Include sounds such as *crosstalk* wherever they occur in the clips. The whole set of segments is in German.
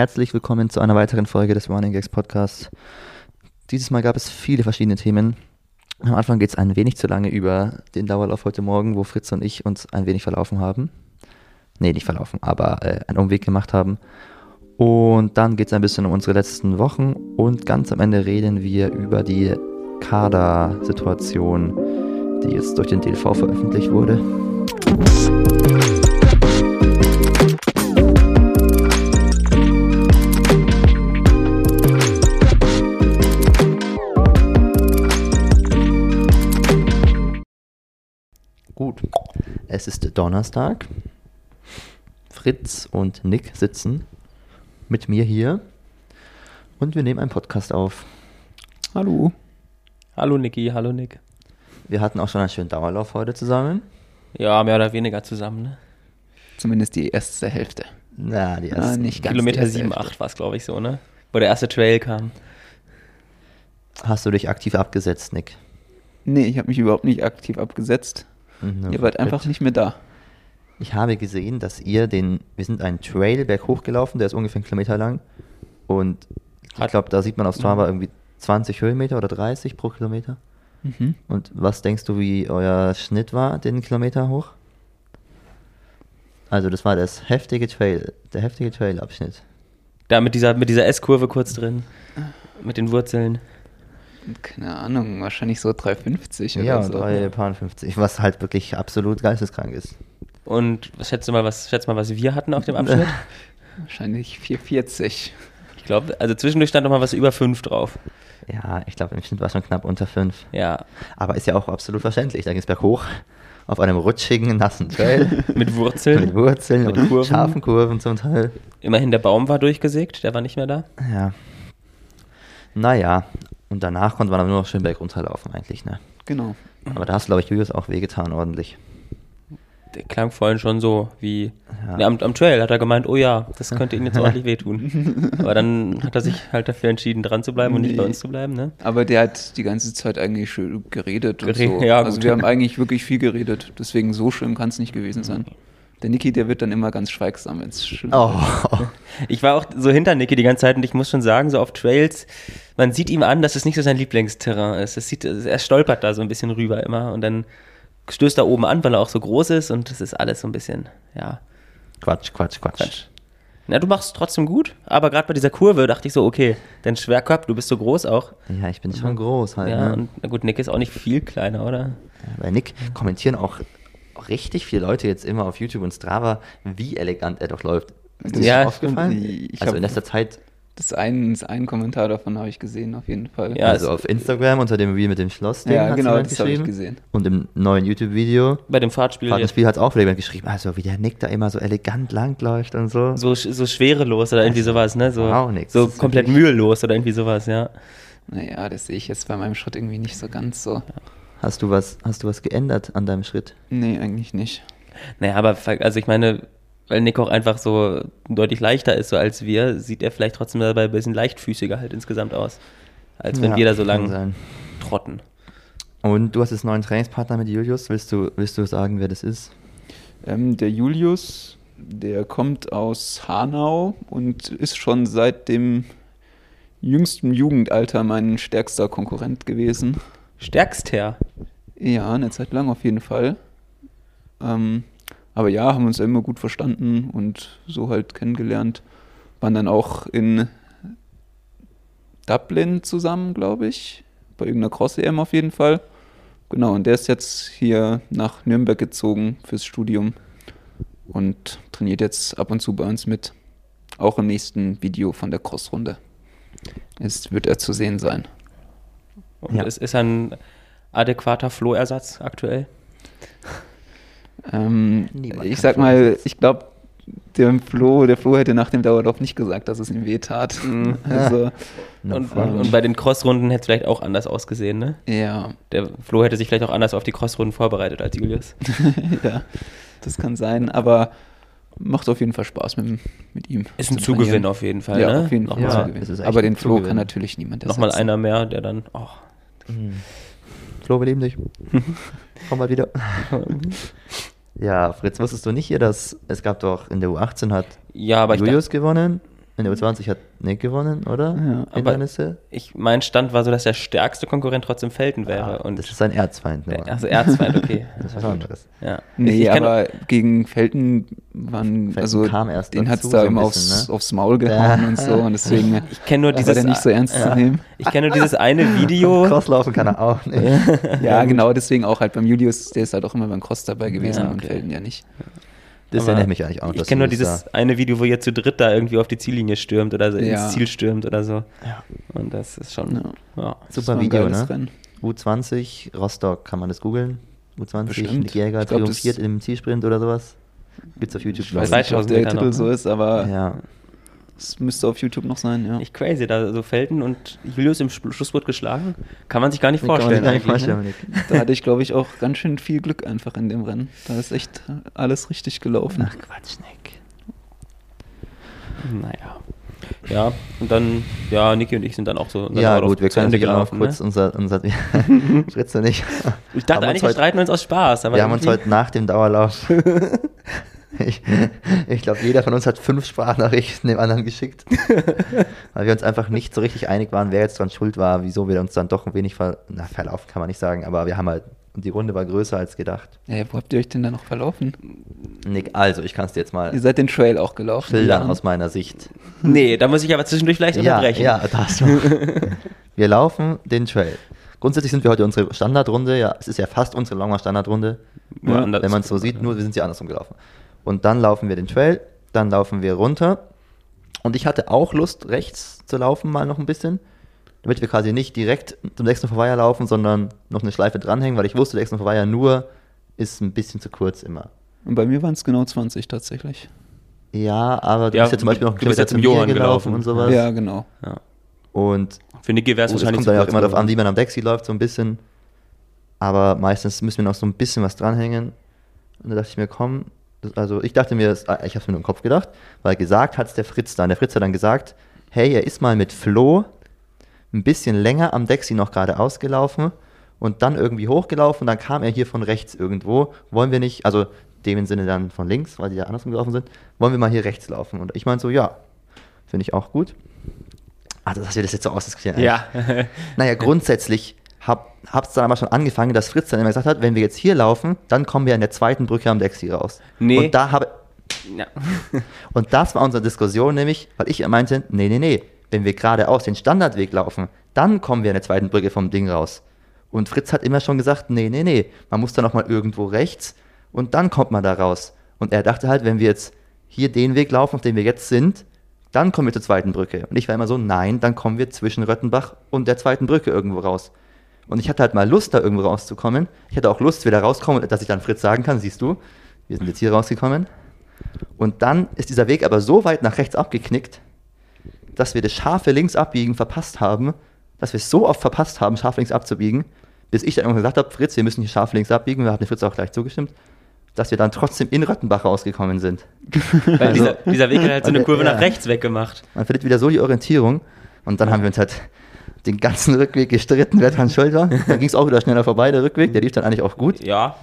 Herzlich willkommen zu einer weiteren Folge des Running Gags Podcasts. Dieses Mal gab es viele verschiedene Themen. Am Anfang geht es ein wenig zu lange über den Dauerlauf heute Morgen, wo Fritz und ich uns ein wenig verlaufen haben. Nee, nicht verlaufen, aber äh, einen Umweg gemacht haben. Und dann geht es ein bisschen um unsere letzten Wochen und ganz am Ende reden wir über die Kader-Situation, die jetzt durch den DLV veröffentlicht wurde. Gut, es ist Donnerstag. Fritz und Nick sitzen mit mir hier und wir nehmen einen Podcast auf. Hallo. Hallo Niki, hallo Nick. Wir hatten auch schon einen schönen Dauerlauf heute zusammen. Ja, mehr oder weniger zusammen, ne? Zumindest die erste Hälfte. Na, die Ah, erste. nicht ganz Kilometer die erste 7, Hälfte. 8 war es, glaube ich, so, ne? Wo der erste Trail kam. Hast du dich aktiv abgesetzt, Nick? Nee, ich habe mich überhaupt nicht aktiv abgesetzt. Mhm, Ihr wart einfach nicht mehr da. Ich habe gesehen, dass ihr den, wir sind einen Trail berghoch gelaufen, der ist ungefähr einen Kilometer lang. Und ich glaube, da sieht man auf Strava irgendwie 20 Höhenmeter oder 30 pro Kilometer. Mhm. Und was denkst du, wie euer Schnitt war, den Kilometer hoch? Also das war das heftige Trail, der heftige Trailabschnitt. Da mit dieser, mit dieser S-Kurve kurz drin. Mit den Wurzeln. Keine Ahnung, wahrscheinlich so 3,50 oder Ja, so. 3,50, was halt wirklich absolut geisteskrank ist. Und was schätzt du mal, was schätzt mal, was wir hatten auf dem Abschnitt? *laughs* Wahrscheinlich 4,40. Ich glaube, also zwischendurch stand noch mal was über 5 drauf. Ja, ich glaube, im Schnitt war es schon knapp unter 5. Ja, Aber ist ja auch absolut verständlich. Da ging es berghoch auf einem rutschigen, nassen Trail mit *laughs* mit Wurzeln. Wurzeln Mit und Kurven. scharfen Kurven zum Teil. Immerhin der Baum war durchgesägt, der war nicht mehr da. Ja. Naja, und danach konnte man aber nur noch schön bergunterlaufen eigentlich, ne? Genau. Aber da hast du, glaube ich, Julius auch wehgetan ordentlich. Der klang vorhin schon so wie. Ja. Ne, am, am Trail hat er gemeint, oh ja, das könnte ihn jetzt *laughs* ordentlich wehtun. Aber dann hat er sich halt dafür entschieden, dran zu bleiben und nicht bei Nee. uns zu bleiben, ne? Aber der hat die ganze Zeit eigentlich schön geredet und so. *laughs* ja, also gut. wir haben eigentlich wirklich viel geredet. Deswegen so schlimm kann es nicht gewesen sein. Der Niki, der wird dann immer ganz schweigsam, wenn es schlimm Oh, Ich war auch so hinter Nicky die ganze Zeit und ich muss schon sagen, so auf Trails, man sieht ihm an, dass es nicht so sein Lieblingsterrain ist. Es sieht, er stolpert da so ein bisschen rüber immer und dann stößt er oben an, weil er auch so groß ist und das ist alles so ein bisschen, ja, Quatsch, Quatsch, Quatsch. Quatsch. Na, du machst es trotzdem gut, aber gerade bei dieser Kurve dachte ich so, okay, dein Schwerkörper, du bist so groß auch. Ja, ich bin schon groß halt. Ja, ne? und na gut, Nick ist auch nicht viel kleiner, oder? Bei Nick kommentieren auch richtig viele Leute jetzt immer auf YouTube und Strava, wie elegant er doch läuft. Ist dir Ja, das aufgefallen? also in letzter Zeit, Das ein, das ein Kommentar davon habe ich gesehen, auf jeden Fall. Ja, also auf Instagram unter dem Reel mit dem Schloss. Ja, genau, das habe ich gesehen. Und im neuen YouTube-Video, Bei dem Fahrtspiel Partnerspiel hat es auch wieder jemand geschrieben, also wie der Nick da immer so elegant langläuft und so. so, so schwerelos oder irgendwie sowas, ne? So, Wow, nix. so komplett wirklich- mühelos oder irgendwie sowas, ja. Naja, das sehe ich jetzt bei meinem Schritt irgendwie nicht so ganz so. Hast du was, hast du was geändert an deinem Schritt? Nee, eigentlich nicht. Naja, aber also ich meine, weil Nick auch einfach so deutlich leichter ist so als wir, sieht er vielleicht trotzdem dabei ein bisschen leichtfüßiger halt insgesamt aus. Als wenn Ja, wir da so lang sein. trotten. Und du hast jetzt einen neuen Trainingspartner mit Julius. Willst du, willst du sagen, wer das ist? Ähm, der Julius, der kommt aus Hanau und ist schon seit dem jüngsten Jugendalter mein stärkster Konkurrent gewesen. Stärkster. Ja, eine Zeit lang auf jeden Fall. Ähm, aber ja, haben uns immer gut verstanden und so halt kennengelernt. Waren dann auch in Dublin zusammen, glaube ich. Bei irgendeiner Cross-EM auf jeden Fall. Genau, und der ist jetzt hier nach Nürnberg gezogen fürs Studium und trainiert jetzt ab und zu bei uns mit. Auch im nächsten Video von der Cross-Runde. Ist, wird er zu sehen sein. Und Ja. es ist ein adäquater Flohersatz aktuell. *laughs* Ähm, ich sag mal, ich glaube, der Flo, der Flo hätte nach dem Dauerlauf nicht gesagt, dass es ihm weh tat. *laughs* Also, No und, und, bei den Crossrunden hätte es vielleicht auch anders ausgesehen, ne? ja, Der Flo hätte sich vielleicht auch anders auf die Crossrunden vorbereitet als Julius. *laughs* ja, das kann sein, aber macht auf jeden Fall Spaß mit, mit ihm. Ist ein zu Zugewinn trainieren. auf jeden Fall, ja, ne? auf jeden Fall. Nochmal, Ja, Zugewinn. aber den Flo Zugewinn. kann natürlich niemand nochmal ersetzen. einer mehr, der dann. Oh. Mhm. Flo, wir lieben dich. *laughs* Komm mal wieder. Ja, Fritz, wusstest du nicht hier, dass es gab doch in der U18 hat Ja, Julius gewonnen In der U20 hat Nick gewonnen, oder? Ja. Aber- Hindernisse. Ich, mein Stand war so, dass der stärkste Konkurrent trotzdem Felten wäre. Ja, und das ist sein Erzfeind. Nur. also Erzfeind, okay. *laughs* das ist was anderes. Ja. Nee, ich kenn- aber gegen Felten waren, Felten also kam erst den hat es da so immer bisschen, aufs, ne? aufs Maul gehauen Ja. und so und deswegen Ich kenne nur war dieses, der nicht so ernst zu nehmen. ich kenne nur dieses eine *laughs* Video. Crosslaufen kann er auch nicht. Ja, *laughs* genau, deswegen auch halt beim Julius, der ist halt auch immer beim Cross dabei gewesen Ja, und okay. Felten ja nicht. Das erinnert mich eigentlich auch. Ich kenne nur dieses eine Video, wo ihr zu dritt da irgendwie auf die Ziellinie stürmt oder so Ja. ins Ziel stürmt oder so. Ja. Und das ist schon. Ja. Ja. Super ein Video, ne? Rennen. U20, Rostock, kann man das googeln? U20, Bestimmt. Nick Jäger glaub, triumphiert im Zielsprint oder sowas. Gibt's auf YouTube. Ich weiß ich. nicht, ob 2000 der Titel noch, so ne? ist, aber Ja. Es müsste auf YouTube noch sein, ja. Echt crazy, da so Felten und Julius im Schlu- Schlusswort geschlagen. Kann man sich gar nicht Kann man sich vorstellen. gar nicht ne? vorstellen, Nick. *laughs* Da hatte ich, glaube ich, auch ganz schön viel Glück einfach in dem Rennen. Da ist echt alles richtig gelaufen. Ach Quatsch, Nick. Naja. Ja, und dann, ja, Niki und ich sind dann auch so. Ja, auch gut, wir können natürlich auch kurz ne? unser, unser Fritz *laughs* und ich. Ich dachte haben eigentlich, wir streiten uns aus Spaß. Wir haben uns heute nach dem Dauerlauf. *laughs* ich ich glaube, jeder von uns hat fünf Sprachnachrichten dem anderen geschickt. *laughs* weil wir uns einfach nicht so richtig einig waren, wer jetzt dran schuld war, wieso wir uns dann doch ein wenig ver na, verlaufen, kann man nicht sagen, aber wir haben halt, die Runde war größer als gedacht. Ja, wo habt ihr euch denn da noch verlaufen? Nick, also ich kann es dir jetzt Ihr mal seid den Trail auch gelaufen. schildern Ja. aus meiner Sicht. Nee, da muss ich aber zwischendurch leicht Ja, unterbrechen. ja, da hast du. *laughs* wir laufen den Trail. Grundsätzlich sind wir heute unsere Standardrunde, ja, es ist ja fast unsere Longer Standardrunde. Ja, wenn man es so sieht, nur wir sind sie andersrum gelaufen. Und dann laufen wir den Trail, dann laufen wir runter. Und ich hatte auch Lust, rechts zu laufen, mal noch ein bisschen. Damit wir quasi nicht direkt zum Dexter Verweier laufen, sondern noch eine Schleife dranhängen, weil ich wusste, Dexter Verweier nur ist ein bisschen zu kurz immer. Und bei mir waren es genau 20 tatsächlich. Ja, aber du Ja, bist ja zum Beispiel noch du bist ja Kilometer zum Johann gelaufen. und sowas. Ja, genau. Ja. Und Für Niki wäre es es wahrscheinlich kommt zu dann ja auch immer darauf an, wie man am Dexi läuft, so ein bisschen. Aber meistens müssen wir noch so ein bisschen was dranhängen. Und da dachte ich mir, komm, das, also ich dachte mir, das, ich habe es mir nur im Kopf gedacht, weil gesagt hat es der Fritz dann. Der Fritz hat dann gesagt, hey, er ist mal mit Flo ein bisschen länger am Dexi noch gerade ausgelaufen und dann irgendwie hochgelaufen und dann kam er hier von rechts irgendwo. Wollen wir nicht, also dem im Sinne dann von links, weil die ja andersrum gelaufen sind, wollen wir mal hier rechts laufen? Und ich meinte so, ja, finde ich auch gut. Also, dass wir das jetzt so ausdiskutieren. Ja. Naja, *laughs* grundsätzlich hab, hab's dann aber schon angefangen, dass Fritz dann immer gesagt hat, wenn wir jetzt hier laufen, dann kommen wir an der zweiten Brücke am Dexi raus. Nee. Und da habe ja. *laughs* und das war unsere Diskussion nämlich, weil ich meinte, nee, nee, nee, wenn wir geradeaus den Standardweg laufen, dann kommen wir an der zweiten Brücke vom Ding raus. Und Fritz hat immer schon gesagt, nee, nee, nee, man muss da noch mal irgendwo rechts und dann kommt man da raus. Und er dachte halt, wenn wir jetzt hier den Weg laufen, auf dem wir jetzt sind, dann kommen wir zur zweiten Brücke. Und ich war immer so, nein, dann kommen wir zwischen Röttenbach und der zweiten Brücke irgendwo raus. Und ich hatte halt mal Lust, da irgendwo rauszukommen. Ich hatte auch Lust, wieder rauskommen, dass ich dann Fritz sagen kann, siehst du, wir sind jetzt hier rausgekommen. Und dann ist dieser Weg aber so weit nach rechts abgeknickt, dass wir das scharfe Linksabbiegen verpasst haben, dass wir es so oft verpasst haben, scharf links abzubiegen, bis ich dann irgendwann gesagt habe, Fritz, wir müssen hier scharf links abbiegen, wir haben Fritz auch gleich zugestimmt, dass wir dann trotzdem in Röttenbach rausgekommen sind. *laughs* Weil Also- dieser, dieser Weg hat halt so eine Kurve ja. nach rechts weggemacht. Man verliert wieder so die Orientierung und dann haben wir uns halt den ganzen Rückweg gestritten, wer dran schuld war. Dann ging es auch wieder schneller vorbei, der Rückweg, der lief dann eigentlich auch gut. Ja.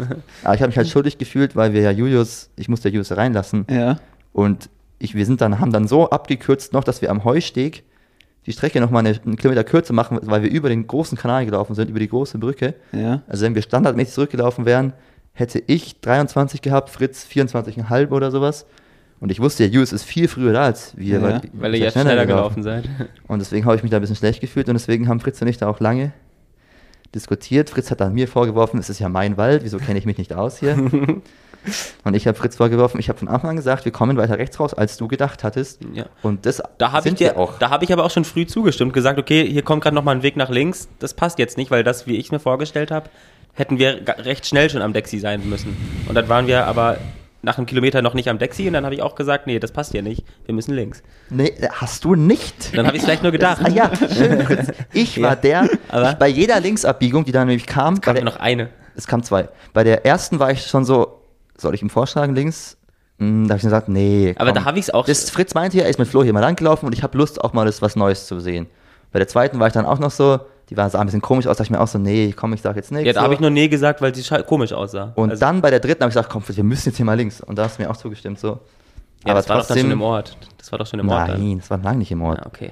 Aber ich habe mich halt schuldig gefühlt, weil wir ja Julius, ich musste Julius reinlassen. Ja. Und ich, wir sind dann, haben dann so abgekürzt noch, dass wir am Heusteg die Strecke noch mal eine, einen Kilometer kürzer machen, weil wir über den großen Kanal gelaufen sind, über die große Brücke. Ja. Also wenn wir standardmäßig zurückgelaufen wären, hätte ich 23 gehabt, Fritz 24,5 oder sowas. Und ich wusste, ja, Julius ist viel früher da als wir. Ja, Weil ihr jetzt schneller gelaufen seid. Und deswegen habe ich mich da ein bisschen schlecht gefühlt und deswegen haben Fritz und ich da auch lange diskutiert. Fritz hat dann mir vorgeworfen, es ist ja mein Wald, wieso kenne ich mich nicht aus hier? *laughs* und ich habe Fritz vorgeworfen, ich habe von Anfang an gesagt, wir kommen weiter rechts raus, als du gedacht hattest. Ja. Und das Da habe ich, sind dir- wir auch. da hab ich aber auch schon früh zugestimmt, gesagt, okay, hier kommt gerade nochmal ein Weg nach links. Das passt jetzt nicht, weil das, wie ich mir vorgestellt habe, hätten wir recht schnell schon am Dexi sein müssen. Und dann waren wir aber nach einem Kilometer noch nicht am Dexi und dann habe ich auch gesagt, nee, das passt hier nicht. Wir müssen links. Nee, hast du nicht. Dann habe ich es vielleicht nur *laughs* gedacht. Ah ja, schön. Ich *laughs* war Ja, der, aber- ich, bei jeder Linksabbiegung, die dann nämlich kam, bei Kam der, noch eine. es kam zwei. Bei der ersten war ich schon so, soll ich ihm vorschlagen links? Hm, da habe ich gesagt, nee. Aber komm. da habe ich es auch. Das Fritz meinte ja, er ist mit Flo hier mal langgelaufen und ich habe Lust, auch mal das was Neues zu sehen. Bei der zweiten war ich dann auch noch so, die war, sah ein bisschen komisch aus, da dachte ich mir auch so, nee, komm, ich sag jetzt nichts. ja, da so. habe ich nur nee gesagt, weil sie komisch aussah. Und Also- dann bei der dritten habe ich gesagt, komm, wir müssen jetzt hier mal links. Und da hast du mir auch zugestimmt, so. Ja, aber das war doch dann trotzdem- schon im Ort. Das war doch schon im Ort dann. Nein, das war lange nicht im Ort. Ja, okay.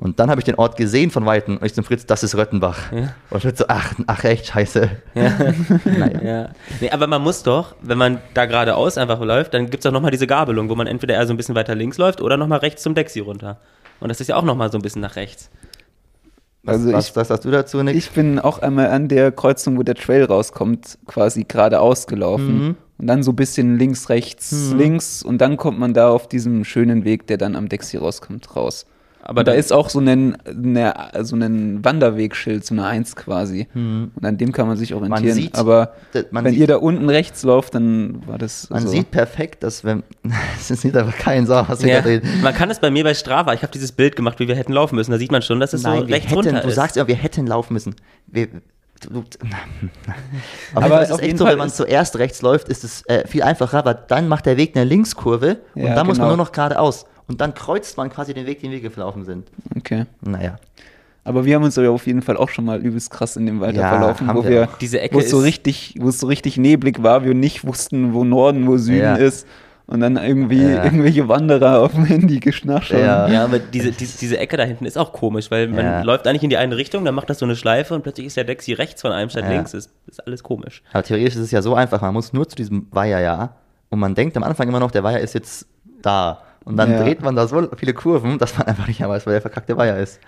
Und dann habe ich den Ort gesehen von Weitem und ich zum Fritz, das ist Röttenbach. Ja. Und Fritz so, ach, ach echt, scheiße. Ja. *laughs* Naja. ja. Nee, aber man muss doch, wenn man da geradeaus einfach läuft, dann gibt es auch nochmal diese Gabelung, wo man entweder eher so ein bisschen weiter links läuft oder nochmal rechts zum Dexi runter. Und das ist ja auch nochmal so ein bisschen nach rechts. Was, Also was, ich- was sagst du dazu, Nick? Ich bin auch einmal an der Kreuzung, wo der Trail rauskommt, quasi geradeaus gelaufen. Mhm. Und dann so ein bisschen links, rechts, links. Und dann kommt man da auf diesem schönen Weg, der dann am Dexi rauskommt, raus. Aber da ist auch so ein, eine, so ein Wanderwegschild, so eine Eins quasi. Und an dem kann man sich orientieren. sieht- Aber man wenn sieht- ihr da unten rechts lauft, dann war das Man so. sieht perfekt, dass wenn. *laughs* Es sieht einfach kein Sau, was wir Ja, da reden. man kann es bei mir bei Strava, ich habe dieses Bild gemacht, wie wir hätten laufen müssen. Da sieht man schon, dass es so Nein, wir rechts hätten, runter du ist. sagst ja, wir hätten laufen müssen. Wir, du, *laughs* aber Aber es ist auf echt jeden so, Fall wenn man zuerst rechts läuft, ist es äh, viel einfacher, weil dann macht der Weg eine Linkskurve und Ja, dann muss man genau. nur noch geradeaus. Und dann kreuzt man quasi den Weg, den wir gelaufen sind. Okay. Naja. Aber wir haben uns ja auf jeden Fall auch schon mal übelst krass in dem Wald Ja, verlaufen, wo wir wo es so richtig, wo es so richtig neblig war, wir nicht wussten, wo Norden, wo Süden Ja. ist. Und dann irgendwie Ja. irgendwelche Wanderer auf dem Handy geschnarcht haben. Ja. Ja, aber diese, diese, diese Ecke da hinten ist auch komisch, weil man Ja. läuft eigentlich in die eine Richtung, dann macht das so eine Schleife und plötzlich ist der Dexi rechts von einem statt Ja. links. Ist, ist alles komisch. Aber theoretisch ist es ja so einfach, man muss nur zu diesem Weiher ja und man denkt am Anfang immer noch, der Weiher ist jetzt da. Und dann Ja. dreht man da so viele Kurven, dass man einfach nicht mehr weiß, wer der verkackte Weiher ist.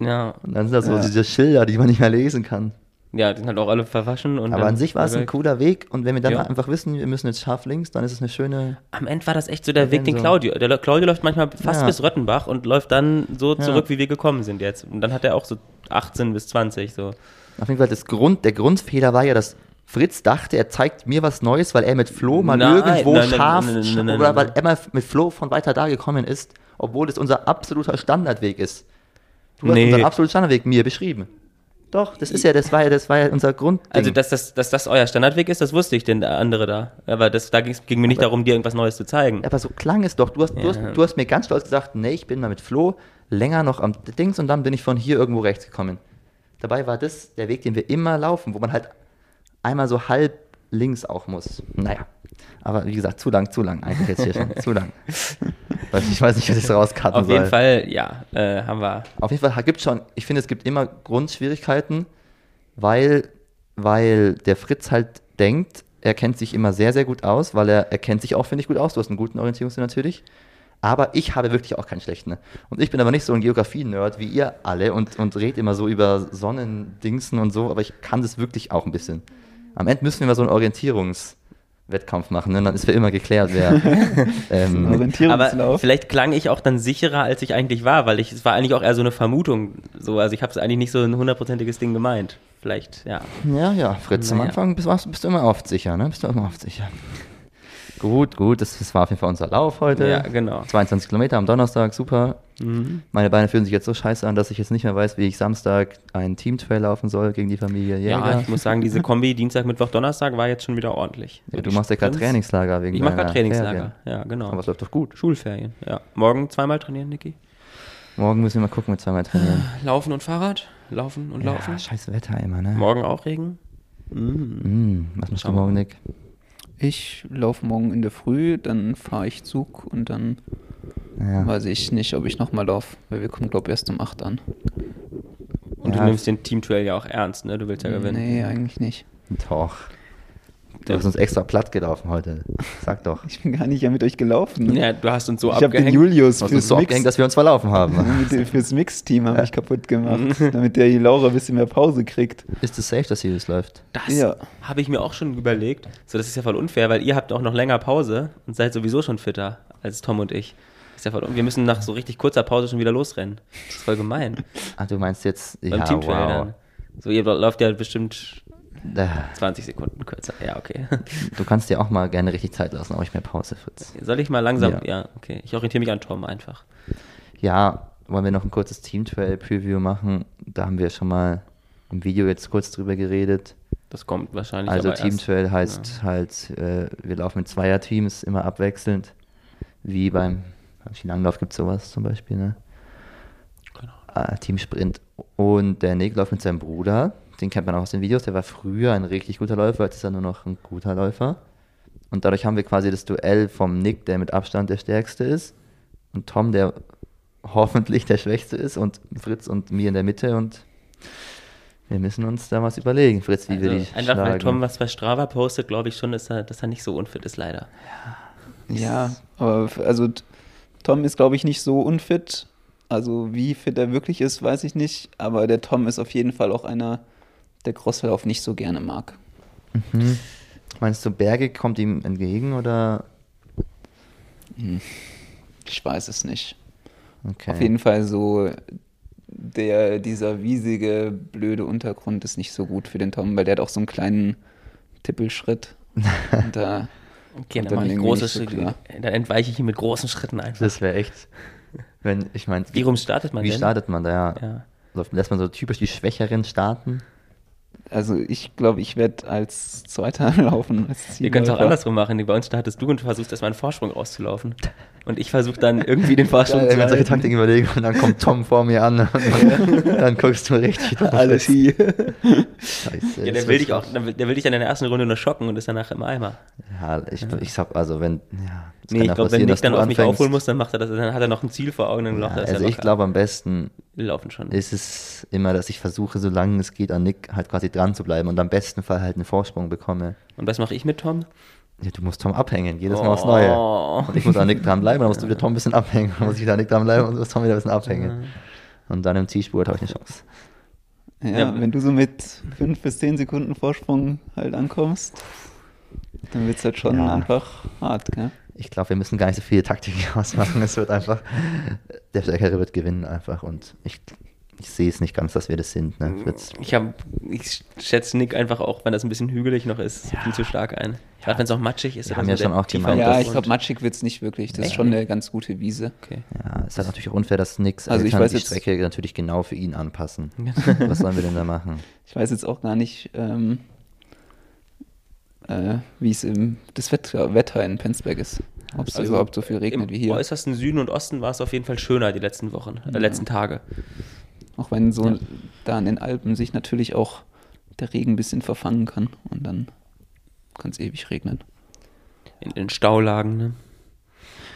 Ja, Und dann sind da so Ja. diese Schilder, die man nicht mehr lesen kann. ja, die sind halt auch alle verwaschen. Und Aber an sich war es ein cooler Weg und wenn wir dann Ja. einfach wissen, wir müssen jetzt scharf links, dann ist es eine schöne. Am Ende war das echt so der Weg, den. Claudio. Der Claudio läuft manchmal fast Ja. bis Röttenbach und läuft dann so Ja. zurück, wie wir gekommen sind jetzt. Und dann hat er auch so 18 bis 20 so. Auf jeden Fall, das Grund, der Grundfehler war ja, dass Fritz dachte, er zeigt mir was Neues, weil er mit Flo mal Nein, irgendwo nein, scharf nein, oder weil er mal mit Flo von weiter da gekommen ist, obwohl es unser absoluter Standardweg ist. Du Nee. hast unseren absoluten Standardweg mir beschrieben. Doch, das ist ja, das war ja, das war ja unser Grund. Also, dass das, dass das euer Standardweg ist, das wusste ich, denn der andere da. Aber das, da ging mir nicht darum, dir irgendwas Neues zu zeigen. aber so klang es doch. Du hast, du, hast, Ja. du hast mir ganz stolz gesagt, nee, ich bin mal mit Flo länger noch am Dings und dann bin ich von hier irgendwo rechts gekommen. Dabei war das der Weg, den wir immer laufen, wo man halt einmal so halb links auch muss. Naja. Aber wie gesagt, zu lang, zu lang. Eigentlich jetzt hier schon. zu lang. *laughs* Ich weiß nicht, was ich rauscutten Auf soll. jeden Fall, ja, äh, haben wir. Auf jeden Fall gibt schon, ich finde, es gibt immer Grundschwierigkeiten, weil, weil der Fritz halt denkt, er kennt sich immer sehr, sehr gut aus, weil er, er kennt sich auch, finde ich, gut aus. Du hast einen guten Orientierungssinn natürlich. Aber ich habe wirklich auch keinen schlechten. Und ich bin aber nicht so ein Geografie-Nerd wie ihr alle und, und red immer so über Sonnendingsen und so, aber ich kann das wirklich auch ein bisschen. Am Ende müssen wir mal so einen Orientierungswettkampf machen, ne? Und dann ist für immer geklärt, wer. *laughs* ähm, Aber Orientierungslauf. vielleicht klang ich auch dann sicherer, als ich eigentlich war, weil ich, es war eigentlich auch eher so eine Vermutung. So, also ich habe es eigentlich nicht so ein hundertprozentiges Ding gemeint. Vielleicht, ja. Ja, ja, Fritz, am Naja. Anfang bist, warst- bist du immer oft sicher, ne? Bist du immer oft sicher. Gut, gut, das, das war auf jeden Fall unser Lauf heute. Ja, genau. 22 Kilometer am Donnerstag, super. Mhm. Meine Beine fühlen sich jetzt so scheiße an, dass ich jetzt nicht mehr weiß, wie ich Samstag einen Teamtrail laufen soll gegen die Familie Jäger. Ja, ich muss sagen, diese Kombi Dienstag, Mittwoch, Donnerstag war jetzt schon wieder ordentlich. Ja, du machst ja gerade Trainingslager wegen Ich mache gerade Trainingslager. Ferien. Ja, genau. Aber es läuft doch gut. Schulferien, ja. Morgen zweimal trainieren, Niki. Morgen müssen wir mal gucken mit zweimal trainieren. Laufen und Fahrrad. Laufen und laufen. Ja, scheiß Wetter immer, ne? Morgen auch Regen. Mhm. Hm, was machst du morgen. Nick? Ich laufe morgen in der Früh, dann fahre ich Zug und dann Ja. weiß ich nicht, ob ich nochmal laufe, weil wir kommen, glaube ich, erst um 8 an. Und Ja. du nimmst den Team-Trail ja auch ernst, ne? Du willst ja gewinnen. Nee, eigentlich nicht. Doch. Du hast uns extra platt gelaufen heute. Sag doch. Ich bin gar nicht ja mit euch gelaufen. Ja, du hast uns so ich habe den abgehängt. Julius hast uns fürs so Mix, abgehängt, dass wir uns verlaufen haben. *laughs* dem- fürs Mix-Team habe ich kaputt gemacht, *laughs* damit der die Laura ein bisschen mehr Pause kriegt. Ist es safe, dass hier das läuft? Das Ja. habe ich mir auch schon überlegt. So, das ist ja voll unfair, weil ihr habt auch noch länger Pause und seid sowieso schon fitter als Tom und ich. Ist ja voll un wir müssen nach so richtig kurzer Pause schon wieder losrennen. Das ist voll gemein. Ah, du meinst jetzt, Beim ja, Teamtrail wow. dann. So, ihr lauft ja bestimmt 20 Sekunden kürzer. Ja, okay. Du kannst dir auch mal gerne richtig Zeit lassen, auch ich mehr Pause, Fritz. Soll ich mal langsam? Ja. Ja, okay. Ich orientiere mich an Tom einfach. Ja, wollen wir noch ein kurzes Team-Trail-Preview machen? Da haben wir schon mal im Video jetzt kurz drüber geredet. Das kommt wahrscheinlich. Also aber. Team-Trail heißt halt, äh, wir laufen mit Zweierteams immer abwechselnd. Wie beim, beim Skilanglauf gibt es sowas zum Beispiel, ne? Genau. Ah, Teamsprint. Und der Nick läuft mit seinem Bruder. Den kennt man auch aus den Videos. Der war früher ein richtig guter Läufer, jetzt ist er nur noch ein guter Läufer. Und dadurch haben wir quasi das Duell vom Nick, der mit Abstand der stärkste ist, und Tom, der hoffentlich der schwächste ist, und Fritz und mir in der Mitte. Und wir müssen uns da was überlegen, Fritz, wie wir Also, die einfach weil schlagen. Tom was bei Strava postet, glaube ich schon, dass er, dass er nicht so unfit ist, leider. Ja, aber f- also Tom ist, glaube ich, nicht so unfit. Also wie fit er wirklich ist, weiß ich nicht. Aber der Tom ist auf jeden Fall auch einer, der Crosslauf nicht so gerne mag. Mhm. Meinst du, Berge kommt ihm entgegen oder? Ich weiß es nicht. Okay. Auf jeden Fall so der, dieser wiesige, blöde Untergrund ist nicht so gut für den Tom, weil der hat auch so einen kleinen Tippelschritt. Und da, *laughs* Okay, dann, dann große nicht so Schritte. Dann entweiche ich ihm mit großen Schritten einfach. Das wäre echt. Wenn, ich meine, Wie rum startet man wie denn? startet man da? Ja. Ja. Lässt man so typisch die Schwächeren starten? Also ich glaube, ich werde als Zweiter *laughs* laufen. Als Wir können es auch andersrum machen. Bei uns startest du und versuchst erstmal einen Vorsprung rauszulaufen. Und ich versuche dann irgendwie den Vorsprung Geil, zu wenn solche halten. Taktiken überlegen und dann kommt Tom vor mir an und *laughs* dann guckst du richtig. Alles *laughs* hier. Scheiße. Ja, der will dich auch, der will, dich dann in der ersten Runde nur schocken und ist danach im Eimer. Ja, ich, ich sag, also wenn. Ja, Nee, ich ja glaube, wenn dass dann auf mich anfängst. aufholen muss, dann macht er das, dann hat er noch ein Ziel vor Augen, dann Ja, er also ja ich glaube, am besten laufen schon. ist es immer, dass ich versuche, solange es geht, an Nick halt quasi dran zu bleiben und am besten Fall halt einen Vorsprung bekomme. Und was mache ich mit Tom? Ja, du musst Tom abhängen, jedes Mal aufs Neue. Oh. Und ich muss an Nick dranbleiben, dann musst du wieder Tom ein bisschen abhängen. Dann muss ich wieder an Nick dranbleiben und du musst Tom wieder ein bisschen abhängen. Und dann im Zielspurt habe ich eine Chance. Ja, Ja. wenn du so mit fünf bis zehn Sekunden Vorsprung halt ankommst, dann wird es halt schon Ja. einfach hart, gell? Ich glaube, wir müssen gar nicht so viele Taktiken *laughs* ausmachen. Es wird einfach, der Stärkere wird gewinnen einfach. Und ich, ich sehe es nicht ganz, dass wir das sind. Ne? Ich, hab, ich schätze Nick einfach auch, wenn das ein bisschen hügelig noch ist, viel zu stark ein. Gerade wenn es auch matschig ist. Wir haben ja schon auch tiefer gemeint, ja, ich glaube, matschig wird es nicht wirklich. Das ist Echt schon nicht? eine ganz gute Wiese. Okay. Ja, es ist halt natürlich auch unfair, dass Nicks Also ich weiß die jetzt- Strecke natürlich genau für ihn anpassen. *laughs* Was sollen wir denn da machen? Ich weiß jetzt auch gar nicht, ähm, äh, wie es im das Wetter, Wetter in Penzberg ist. Ob es Also überhaupt so viel regnet Im wie hier. äußersten Süden und Osten war es auf jeden Fall schöner die letzten Wochen, äh, Ja. letzten Tage. Auch wenn so Ja. da an den Alpen sich natürlich auch der Regen ein bisschen verfangen kann und dann kann es ewig regnen. In den Staulagen, ne?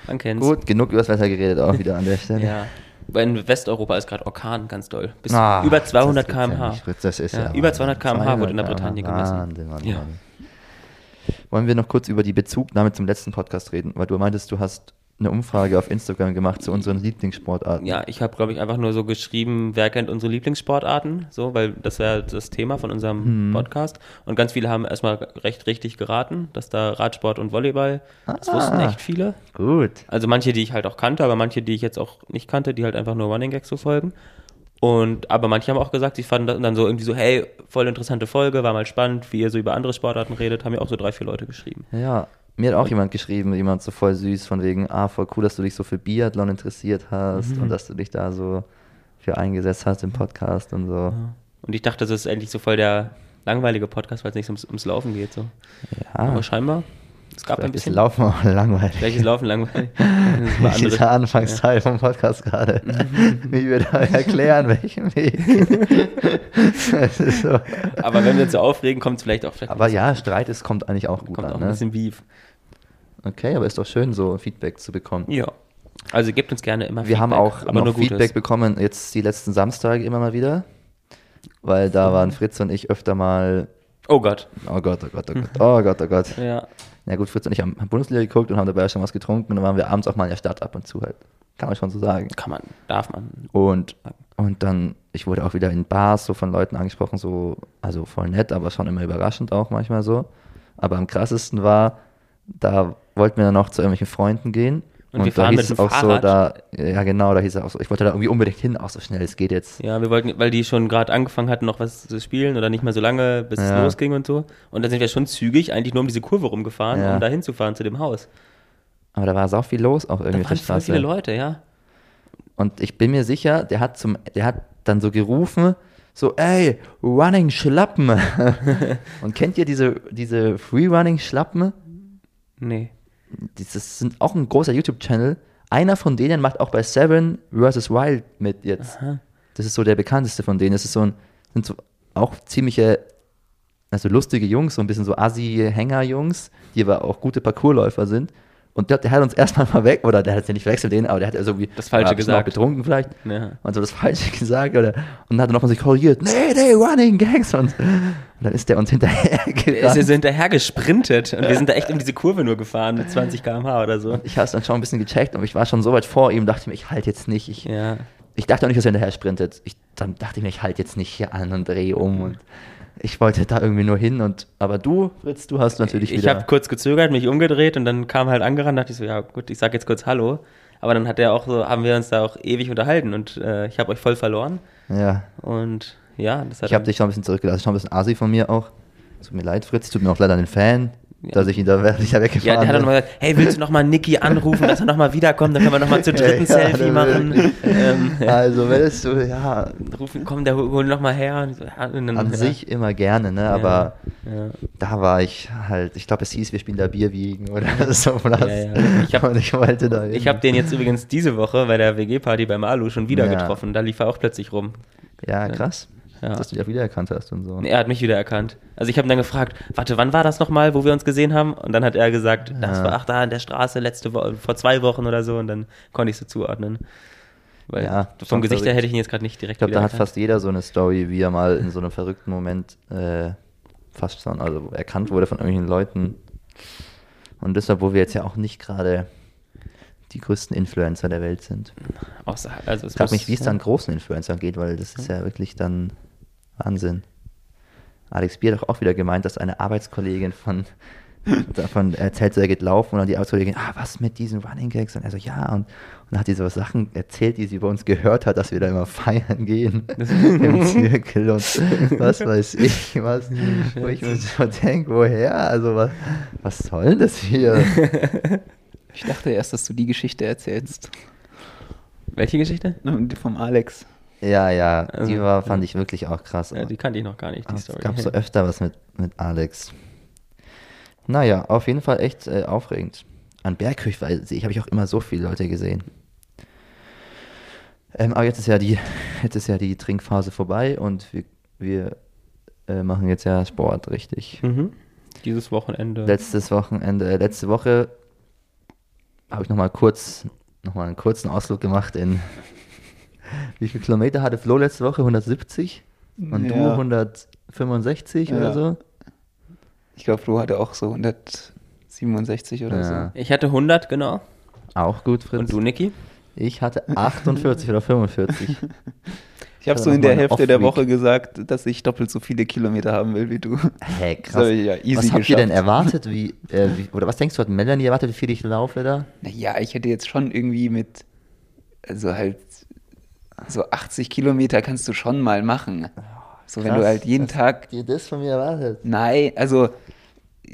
Man kennt's. Gut, genug über das Wetter geredet auch wieder an der *laughs* Stelle. Ja. Weil in Westeuropa ist gerade Orkan ganz doll. Bis Ah, über 200 das gibt's ja km/h. das ist Ja, ja, über 200 km/h wurde in der 200 Bretagne gemessen. Wahnsinn, Mann, Ja. Mann. Wollen wir noch kurz über die Bezugnahme zum letzten Podcast reden? Weil du meintest, du hast eine Umfrage auf Instagram gemacht zu unseren Lieblingssportarten. Ja, ich habe, glaube ich, einfach nur so geschrieben, wer kennt unsere Lieblingssportarten, so, weil das wäre das Thema von unserem Mhm. Podcast. Und ganz viele haben erstmal recht richtig geraten, dass da Radsport und Volleyball, das Ah. wussten echt viele. Gut. Also manche, die ich halt auch kannte, aber manche, die ich jetzt auch nicht kannte, die halt einfach nur Running Gags so folgen. Und aber manche haben auch gesagt, sie fanden das dann so irgendwie so, hey, voll interessante Folge, war mal spannend, wie ihr so über andere Sportarten redet, haben ja auch so drei, vier Leute geschrieben. Ja, mir hat auch jemand geschrieben, jemand so voll süß, von wegen, ah, voll cool, dass du dich so für Biathlon interessiert hast Mhm. und dass du dich da so für eingesetzt hast im Podcast und so. Und ich dachte, das ist endlich so voll der langweilige Podcast, weil es nicht ums, ums Laufen geht. So. Ja, Aber scheinbar, es gab ein vielleicht bisschen. Laufen auch langweilig. Vielleicht ist Laufen langweilig. *laughs* Das ist Dieser Anfangsteil vom Podcast gerade. *laughs* Wie wir da erklären, welchen Weg. *laughs* so. Aber wenn wir uns so aufregen, kommt es vielleicht auch vielleicht Aber ja, Streit ist, kommt eigentlich auch gut bisschen, kommt auch an. ein Ne? bisschen Beef. Okay, aber ist doch schön, so Feedback zu bekommen. Ja. Also gebt uns gerne immer Wir haben auch aber noch Feedback Gutes. bekommen, jetzt die letzten Samstage immer mal wieder. Weil da waren Fritz und ich öfter mal, Oh Gott. oh Gott, oh Gott, oh Gott, oh Gott, oh Gott. Ja. Ja gut, Fritz und ich haben Bundesliga geguckt und haben dabei schon was getrunken und dann waren wir abends auch mal in der Stadt ab und zu halt. Kann man schon so sagen. Kann man, darf man. Und, und dann, ich wurde auch wieder in Bars so von Leuten angesprochen, so, also voll nett, aber schon immer überraschend auch manchmal so. Aber am krassesten war, da wollten wir dann noch zu irgendwelchen Freunden gehen. Und wir da fahren hieß mit dem auch so, Fahrrad. da, ja genau, da hieß es auch so, ich wollte da irgendwie unbedingt hin, auch so schnell es geht jetzt. Ja, wir wollten, weil die schon gerade angefangen hatten, noch was zu spielen oder nicht mehr so lange, bis Ja. es losging und so. Und dann sind wir schon zügig eigentlich nur um diese Kurve rumgefahren, Ja. um da hinzufahren zu dem Haus. Aber da war sau viel los auch Da irgendwie der waren voll viele Leute, ja. Und ich bin mir sicher, der hat zum, der hat dann so gerufen, so, ey, Running Schlappen. *laughs* und kennt ihr diese, diese Free Running Schlappen? Nee. Das sind auch ein großer YouTube-Channel. Einer von denen macht auch bei Seven vs. Wild mit jetzt. Aha. Das ist so der bekannteste von denen. Das ist so ein, sind so auch ziemliche also lustige Jungs, so ein bisschen so Assi-Hänger-Jungs, die aber auch gute Parkourläufer sind. Und der, der hat uns *laughs* erstmal mal weg, oder der hat ja nicht verwechselt den, aber der hat also irgendwie Das Falsche gesagt. Auch betrunken vielleicht. Ja. Und so das Falsche *laughs* gesagt. Oder, und dann hat er nochmal sich korrigiert. Nee, nee, Running Gags. Und, und dann ist der uns *laughs* hinterher Er ist ja gerannt. so hinterher gesprintet und wir sind da echt um diese Kurve nur gefahren mit 20 km/h oder so. Ich habe es dann schon ein bisschen gecheckt und ich war schon so weit vor ihm, dachte mir, ich halte jetzt nicht. Ich, Ja. ich dachte auch nicht, dass er hinterher sprintet. Ich, dann dachte ich mir, ich halte jetzt nicht hier an und drehe um. Und ich wollte da irgendwie nur hin. Und, aber du, Fritz, du hast natürlich Ich wieder... habe kurz gezögert, mich umgedreht und dann kam halt angerannt, dachte ich so, ja gut, ich sag jetzt kurz Hallo. Aber dann hat er auch so, haben wir uns da auch ewig unterhalten und äh, ich habe euch voll verloren. ja, Und ja, das hat ich habe dich schon ein bisschen zurückgelassen. Schon ein bisschen asi von mir auch. Tut mir leid, Fritz. Tut mir auch leider den Fan, dass ich ihn da, *laughs* ich da weggefahren Ja, der hat dann nochmal gesagt, hey, willst du nochmal Niki anrufen, dass er nochmal wiederkommt, dann können wir nochmal zu *laughs* dritten Ja, Selfie machen. ähm, *laughs* ja. Also, willst du, ja, Rufen, komm, der hol noch mal her. Und ja, und dann, an ja. sich immer gerne, ne? Aber Ja. da war ich halt, ich glaube, es hieß, wir spielen da Bier wiegen oder so. Ja, ja. Ich hab- und ich wollte da. Ich habe den jetzt übrigens diese Woche bei der WG-Party beim Alu schon wieder Ja. getroffen. Da lief er auch plötzlich rum. Ja, krass. Ja. Dass du dich auch wiedererkannt hast und so. Er hat mich wieder erkannt. Also ich habe ihn dann gefragt, warte, wann war das nochmal, wo wir uns gesehen haben? Und dann hat er gesagt, das Ja. war ach da an der Straße letzte Woche, vor zwei Wochen oder so. Und dann konnte ich so zuordnen. Weil Ja, vom Gesicht her hätte ich ihn jetzt gerade nicht direkt Ich glaube, da hat wiedererkannt. fast jeder so eine Story, wie er mal in so einem verrückten Moment äh, fast schon, also erkannt wurde von irgendwelchen Leuten. Und deshalb, wo wir jetzt ja auch nicht gerade die größten Influencer der Welt sind. Außer, also es Ich frage mich, wie es dann großen Influencern geht, weil das ist ja wirklich dann Wahnsinn. Alex Bier hat doch auch wieder gemeint, dass eine Arbeitskollegin von *laughs* davon erzählt, so er geht laufen und dann die Arbeitskollegin, ah, was mit diesen Running Gags? Und er so, ja, und, und dann hat die so Sachen erzählt, die sie über uns gehört hat, dass wir da immer feiern gehen *laughs* *laughs* im Zirkel und was weiß ich, was, wo ich mir so denke, woher? Also was, was soll denn das hier? Ich dachte erst, dass du die Geschichte erzählst. Welche Geschichte? Vom Alex. Ja, ja, die Also, war, fand ich wirklich auch krass. Ja, die kannte ich noch gar nicht, die Es Story. gab so öfter was mit, mit Alex. Naja, auf jeden Fall echt äh, aufregend. An Berghöch weil ich habe ich auch immer so viele Leute gesehen. Ähm, aber jetzt ist ja die, *laughs* jetzt ist ja die Trinkphase vorbei und wir, wir äh, machen jetzt ja Sport richtig. Mhm. Dieses Wochenende. Letztes Wochenende, äh, letzte Woche habe ich nochmal kurz, nochmal einen kurzen Ausflug gemacht in wie viele Kilometer hatte Flo letzte Woche? 170? Und du Ja. 165 oder Ja. so? Ich glaube, Flo hatte auch so 167 oder Ja. Ich hatte 100, genau. Auch gut, Fritz. Und du, Niki? Ich hatte 48 oder 45. so. Ich habe so in der Hälfte der. Woche gesagt, dass ich doppelt so viele Kilometer haben will wie du. Hä, *laughs* Das krass. ja easy was habt ihr denn geschafft. erwartet? Wie, *laughs* äh, wie, oder was denkst du, hat Melanie erwartet, wie viel ich laufe da? Naja, ich hätte jetzt schon irgendwie mit, also halt, so 80 Kilometer kannst du schon mal machen. So, wenn du Krass, halt jeden Tag ihr das von mir erwartet? Nein, also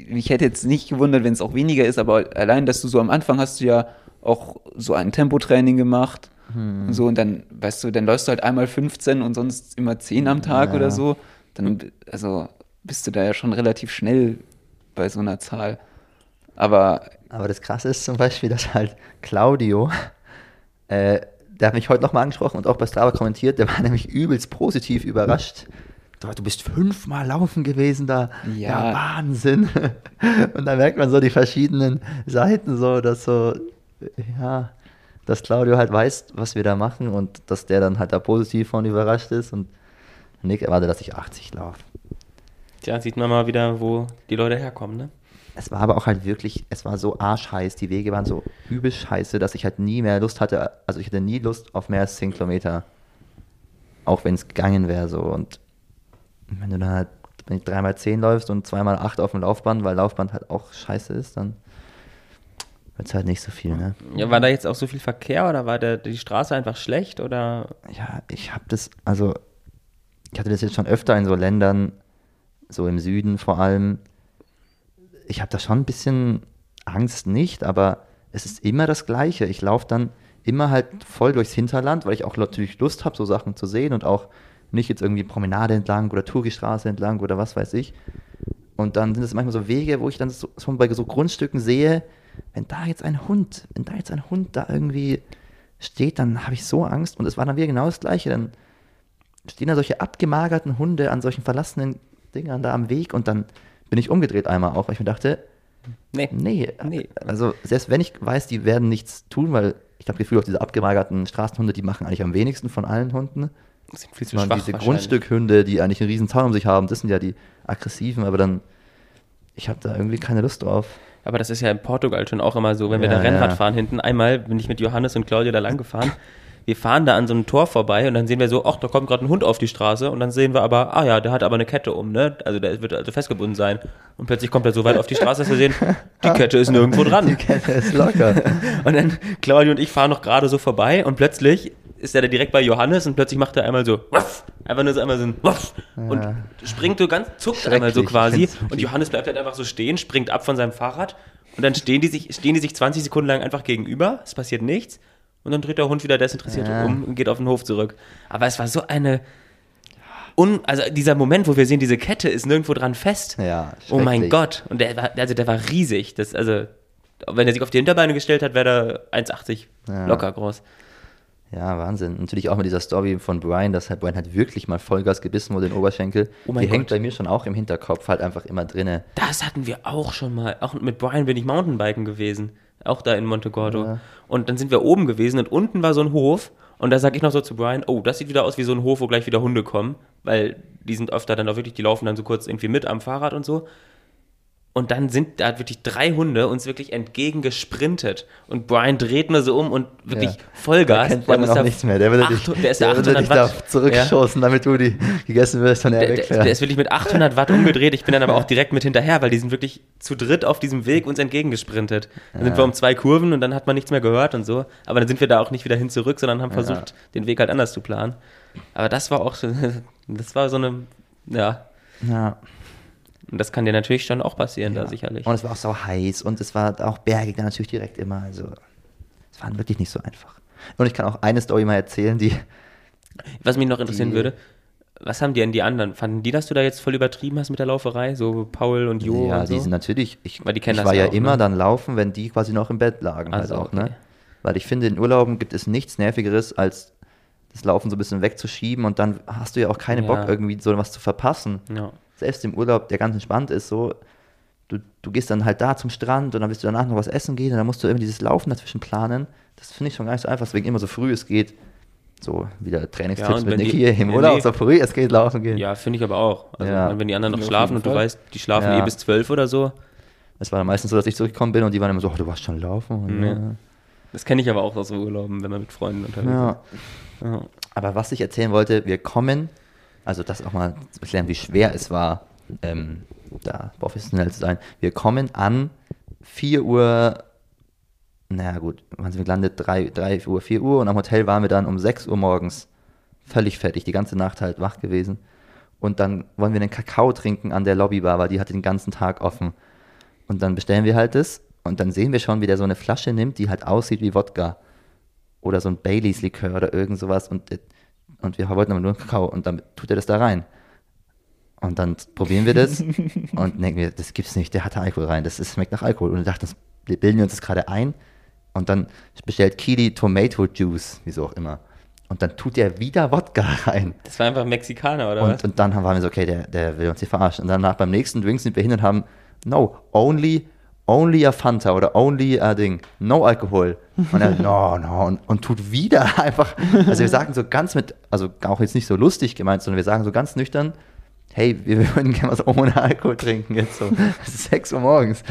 mich hätte jetzt nicht gewundert, wenn es auch weniger ist, aber allein, dass du so am Anfang hast du ja auch so ein Tempotraining gemacht. Hm. Und so, und dann, weißt du, dann läufst du halt einmal 15 und sonst immer 10 am Tag Ja. oder so. Dann, also bist du da ja schon relativ schnell bei so einer Zahl. Aber Aber das Krasse ist zum Beispiel, dass halt Claudio, äh, der hat mich heute nochmal angesprochen und auch bei Strava kommentiert, der war *laughs* nämlich übelst positiv überrascht. Du, bist fünfmal laufen gewesen da. Ja. Wahnsinn. *laughs* Und da merkt man so die verschiedenen Seiten so, dass so, ja, dass Claudio halt weiß, was wir da machen und dass der dann halt da positiv von überrascht ist und Nick erwartet, dass ich 80 laufe. Tja, sieht man mal wieder, wo die Leute herkommen, ne? Es war aber auch halt wirklich, es war so arschheiß, die Wege waren so übel scheiße, dass ich halt nie mehr Lust hatte, also ich hatte nie Lust auf mehr als 10 Kilometer. Auch wenn es gegangen wäre so. Und wenn du dann halt wenn du dreimal 10 läufst und zweimal 8 auf dem Laufband, weil Laufband halt auch scheiße ist, dann wird es halt nicht so viel, ne? Ja, war da jetzt auch so viel Verkehr oder war der, die Straße einfach schlecht oder? Ja, ich habe das, also ich hatte das jetzt schon öfter in so Ländern, so im Süden vor allem. Ich habe da schon ein bisschen Angst nicht, aber es ist immer das Gleiche. Ich laufe dann immer halt voll durchs Hinterland, weil ich auch natürlich Lust habe, so Sachen zu sehen und auch nicht jetzt irgendwie Promenade entlang oder Touristraße entlang oder was weiß ich. Und dann sind es manchmal so Wege, wo ich dann so, schon bei so Grundstücken sehe, wenn da jetzt ein Hund, wenn da jetzt ein Hund da irgendwie steht, dann habe ich so Angst. Und es war dann wieder genau das Gleiche. Dann stehen da solche abgemagerten Hunde an solchen verlassenen Dingern da am Weg und dann bin ich umgedreht einmal auch, weil ich mir dachte, Nee. nee, Nee. also selbst wenn ich weiß, die werden nichts tun, weil ich habe Gefühl, auch diese abgemagerten Straßenhunde, die machen eigentlich am wenigsten von allen Hunden. Sind viel zu schwach diese. Grundstückhunde, die eigentlich einen riesen Zaun um sich haben, das sind ja die aggressiven, aber dann, ich habe da irgendwie keine Lust drauf. Aber das ist ja in Portugal schon auch immer so, wenn wir Ja, da Rennrad ja. fahren hinten. Einmal bin ich mit Johannes und Claudia da lang gefahren. Wir fahren da an so einem Tor vorbei und dann sehen wir so, ach, da kommt gerade ein Hund auf die Straße und dann sehen wir aber, ah ja, der hat aber eine Kette um, ne? Also der wird also festgebunden sein. Und plötzlich kommt er so weit auf die Straße, dass wir sehen, die Kette ist nirgendwo Die dran. Kette ist locker. *laughs* Und dann Claudia und ich fahren noch gerade so vorbei und plötzlich ist er da direkt bei Johannes und plötzlich macht er einmal so, wuff, einfach nur so einmal so ein und Ja. springt so ganz, zuckt einmal so quasi und Johannes bleibt halt einfach so stehen, springt ab von seinem Fahrrad und dann stehen die sich, stehen die sich 20 Sekunden lang einfach gegenüber, es passiert nichts und dann dreht der Hund wieder desinteressiert Ja. um und geht auf den Hof zurück. Aber es war so eine, un, also dieser Moment, wo wir sehen, diese Kette ist nirgendwo dran fest. Ja, Oh mein. Gott. Und der war, also der war riesig. Das, also, wenn er sich auf die Hinterbeine gestellt hat, wäre er 1,80 Ja. locker groß. Ja, Wahnsinn. Natürlich auch mit dieser Story von Brian, dass halt Brian halt wirklich mal Vollgas gebissen wurde in den Oberschenkel. Oh Die hängt Gott. bei mir schon auch im Hinterkopf halt einfach immer drinne. Das hatten wir auch schon mal. Auch mit Brian bin ich Mountainbiken gewesen. Auch da in Montegordo. Ja. Und dann sind wir oben gewesen und unten war so ein Hof. Und da sag ich noch so zu Brian, oh, das sieht wieder aus wie so ein Hof, wo gleich wieder Hunde kommen. Weil die sind öfter dann auch wirklich, die laufen dann so kurz irgendwie mit am Fahrrad und so. Und dann sind da wirklich drei Hunde uns wirklich entgegengesprintet. Und Brian dreht nur so um und wirklich Ja. Vollgas. Da kennt muss auch da nichts mehr. Der würde dich, 800 der ist der der würde 800 dich da Watt. zurückschossen, damit du die gegessen wirst von der, Der, der, der ist wirklich mit 800 Watt umgedreht. Ich bin dann aber *laughs* auch direkt mit hinterher, weil die sind wirklich zu dritt auf diesem Weg uns entgegengesprintet. Dann sind Ja. wir um zwei Kurven und dann hat man nichts mehr gehört und so. Aber dann sind wir da auch nicht wieder hin zurück, sondern haben Ja. versucht, den Weg halt anders zu planen. Aber das war auch so, *laughs* das war so eine, ja. ja. Und das kann dir natürlich schon auch passieren, da Ja. sicherlich. Und es war auch so heiß und es war auch bergig dann natürlich direkt immer. Also es war wirklich nicht so einfach. Und ich kann auch eine Story mal erzählen, die Was mich noch interessieren Die- würde, was haben die denn die anderen? Fanden die, dass du da jetzt voll übertrieben hast mit der Lauferei? So Paul und Jo ja, und so? die sind natürlich, ich, Weil die kennen ich das war ja ja auch, immer ne? dann laufen, wenn die quasi noch im Bett lagen Also, halt auch, okay. ne? Weil ich finde, in Urlauben gibt es nichts Nervigeres, als das Laufen so ein bisschen wegzuschieben und dann hast du ja auch keinen Ja. Bock, irgendwie so was zu verpassen. Ja. Selbst im Urlaub, der ganz entspannt ist, so, du, du gehst dann halt da zum Strand und dann willst du danach noch was essen gehen und dann musst du irgendwie dieses Laufen dazwischen planen. Das finde ich schon gar nicht so einfach, deswegen immer so früh es geht. So, wieder Ja, Trainingstipps und mit wenn Niki die- im Nee, Urlaub, nee. so früh es geht laufen gehen. Ja, finde ich aber auch. Also Ja. wenn die anderen noch Ja, schlafen und du weißt, die schlafen Ja. eh bis zwölf oder so. Es war dann meistens so, dass ich zurückgekommen bin und die waren immer so, oh, du warst schon laufen. Und, Ja. Das kenne ich aber auch aus so Urlauben, wenn man mit Freunden unterwegs ja. ist. Ja. Aber was ich erzählen wollte, wir kommen, also das auch mal zu erklären, wie schwer es war, ähm, da professionell zu sein. Wir kommen an 4 Uhr, naja gut, wann sind wir gelandet? 3, 3 Uhr, 4 Uhr und am Hotel waren wir dann um 6 Uhr morgens völlig fertig, die ganze Nacht halt wach gewesen. Und dann wollen wir einen Kakao trinken an der Lobbybar, weil die hatte den ganzen Tag offen. Und dann bestellen wir halt das und dann sehen wir schon, wie der so eine Flasche nimmt, die halt aussieht wie Wodka oder so ein Baileys-Likör oder irgend sowas und, äh, und wir wollten aber nur einen Kakao und dann tut er das da rein. Und dann probieren wir das *laughs* und denken wir, das gibt's nicht, der hat Alkohol rein, das ist, schmeckt nach Alkohol. Und wir dachten, das wir bilden wir uns das gerade ein und dann bestellt Kili Tomato Juice, wieso auch immer. Und dann tut er wieder Wodka *laughs* rein. Das war einfach Mexikaner, oder was? Und, und dann haben- waren wir so, okay, der, der will uns hier verarschen. Und danach beim nächsten Drink sind wir hin und haben, no, only, only a Fanta oder only a Ding, no Alkohol. Und er, *laughs* no, no, und, und tut wieder *laughs* einfach, also wir sagen so ganz mit, also auch jetzt nicht so lustig gemeint, sondern wir sagen so ganz nüchtern, hey, wir *laughs* würden gerne was ohne Alkohol trinken jetzt so. Es ist 6 Uhr morgens.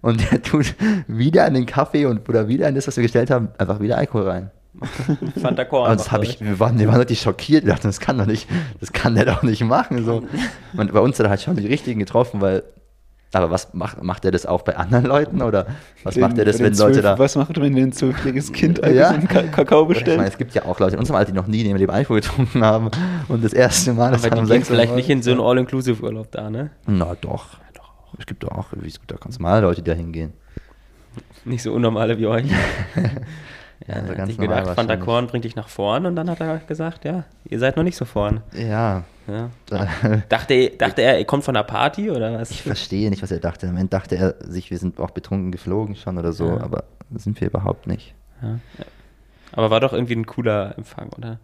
Und der tut wieder in den Kaffee und oder wieder in das, was wir gestellt haben, einfach wieder Alkohol rein. Fanta Korn. Und das habe ich, wir waren, wir waren richtig schockiert. Wir dachten, das kann doch nicht, das kann der doch nicht machen. So. Und bei uns hat er halt schon die richtigen getroffen, weil, aber was macht, macht er das auch bei anderen Leuten oder was macht er das, Wenn Leute zwölf- da. Was macht, wenn ein zwölfjähriges Kind Ja. einen Ka Kakao Ich meine, bestellt? es gibt ja auch Leute in unserem Alter, die noch nie in ihrem Leben Alkohol getrunken haben und das erste Mal aber dann die gehen vielleicht nicht in so einen All-Inclusive-Urlaub da, ne? Na doch. Es gibt doch auch, wie es gibt auch ganz normale Leute, die da hingehen. Nicht so unnormale wie euch. Ja, *laughs* Ja, also hat ganz sich normal gedacht, Fanta wahrscheinlich. Korn bringt dich nach vorn und dann hat er gesagt, ja, ihr seid noch nicht so vorn. Ja, Ja. da, *laughs* Dachte, er- dachte er, er kommt von der Party oder was? ich verstehe nicht, was er dachte. Im Moment dachte er sich, wir sind auch betrunken geflogen schon oder so, Ja. aber sind wir überhaupt nicht. Ja. Aber war doch irgendwie ein cooler Empfang, oder?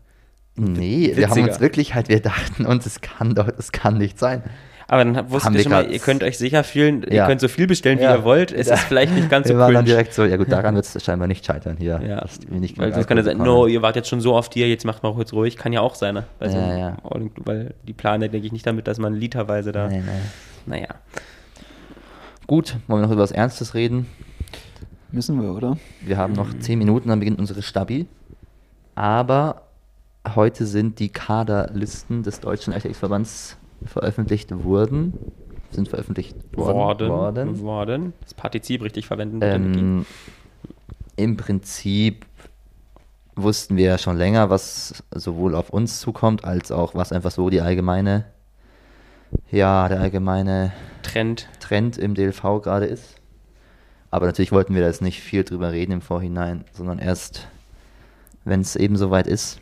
Nee, wir haben Witziger. uns wirklich halt, wir dachten uns, es kann doch, es kann nicht sein. Aber dann wusstet ihr wir schon mal, ihr könnt euch sicher fühlen, ihr Ja. könnt so viel bestellen, wie Ja. ihr wollt. Es ist vielleicht nicht ganz so wir waren dann direkt so, ja gut, daran *laughs* wird es scheinbar nicht scheitern hier. Ja, nicht weil sonst kann ja sein, no, ihr wart jetzt schon so oft hier, jetzt macht mal kurz ruhig. Kann ja auch sein, ne? Weil, Ja, ja. Weil die plane, denke ich, nicht damit, dass man literweise da, Nee, nee. naja. Gut, wollen wir noch über was Ernstes reden? Müssen wir, oder? Wir haben noch 10 Minuten, dann beginnt unsere Stabi. Aber heute sind die Kaderlisten des Deutschen Leichtathletikverbands veröffentlicht worden. Sind veröffentlicht worden. Worden, worden. Das Partizip richtig verwenden. Ähm, Im Prinzip wussten wir ja schon länger, was sowohl auf uns zukommt, als auch was einfach so die allgemeine, ja, der allgemeine Trend. Trend im DLV gerade ist. Aber natürlich wollten wir da jetzt nicht viel drüber reden im Vorhinein, sondern erst, wenn es eben soweit ist.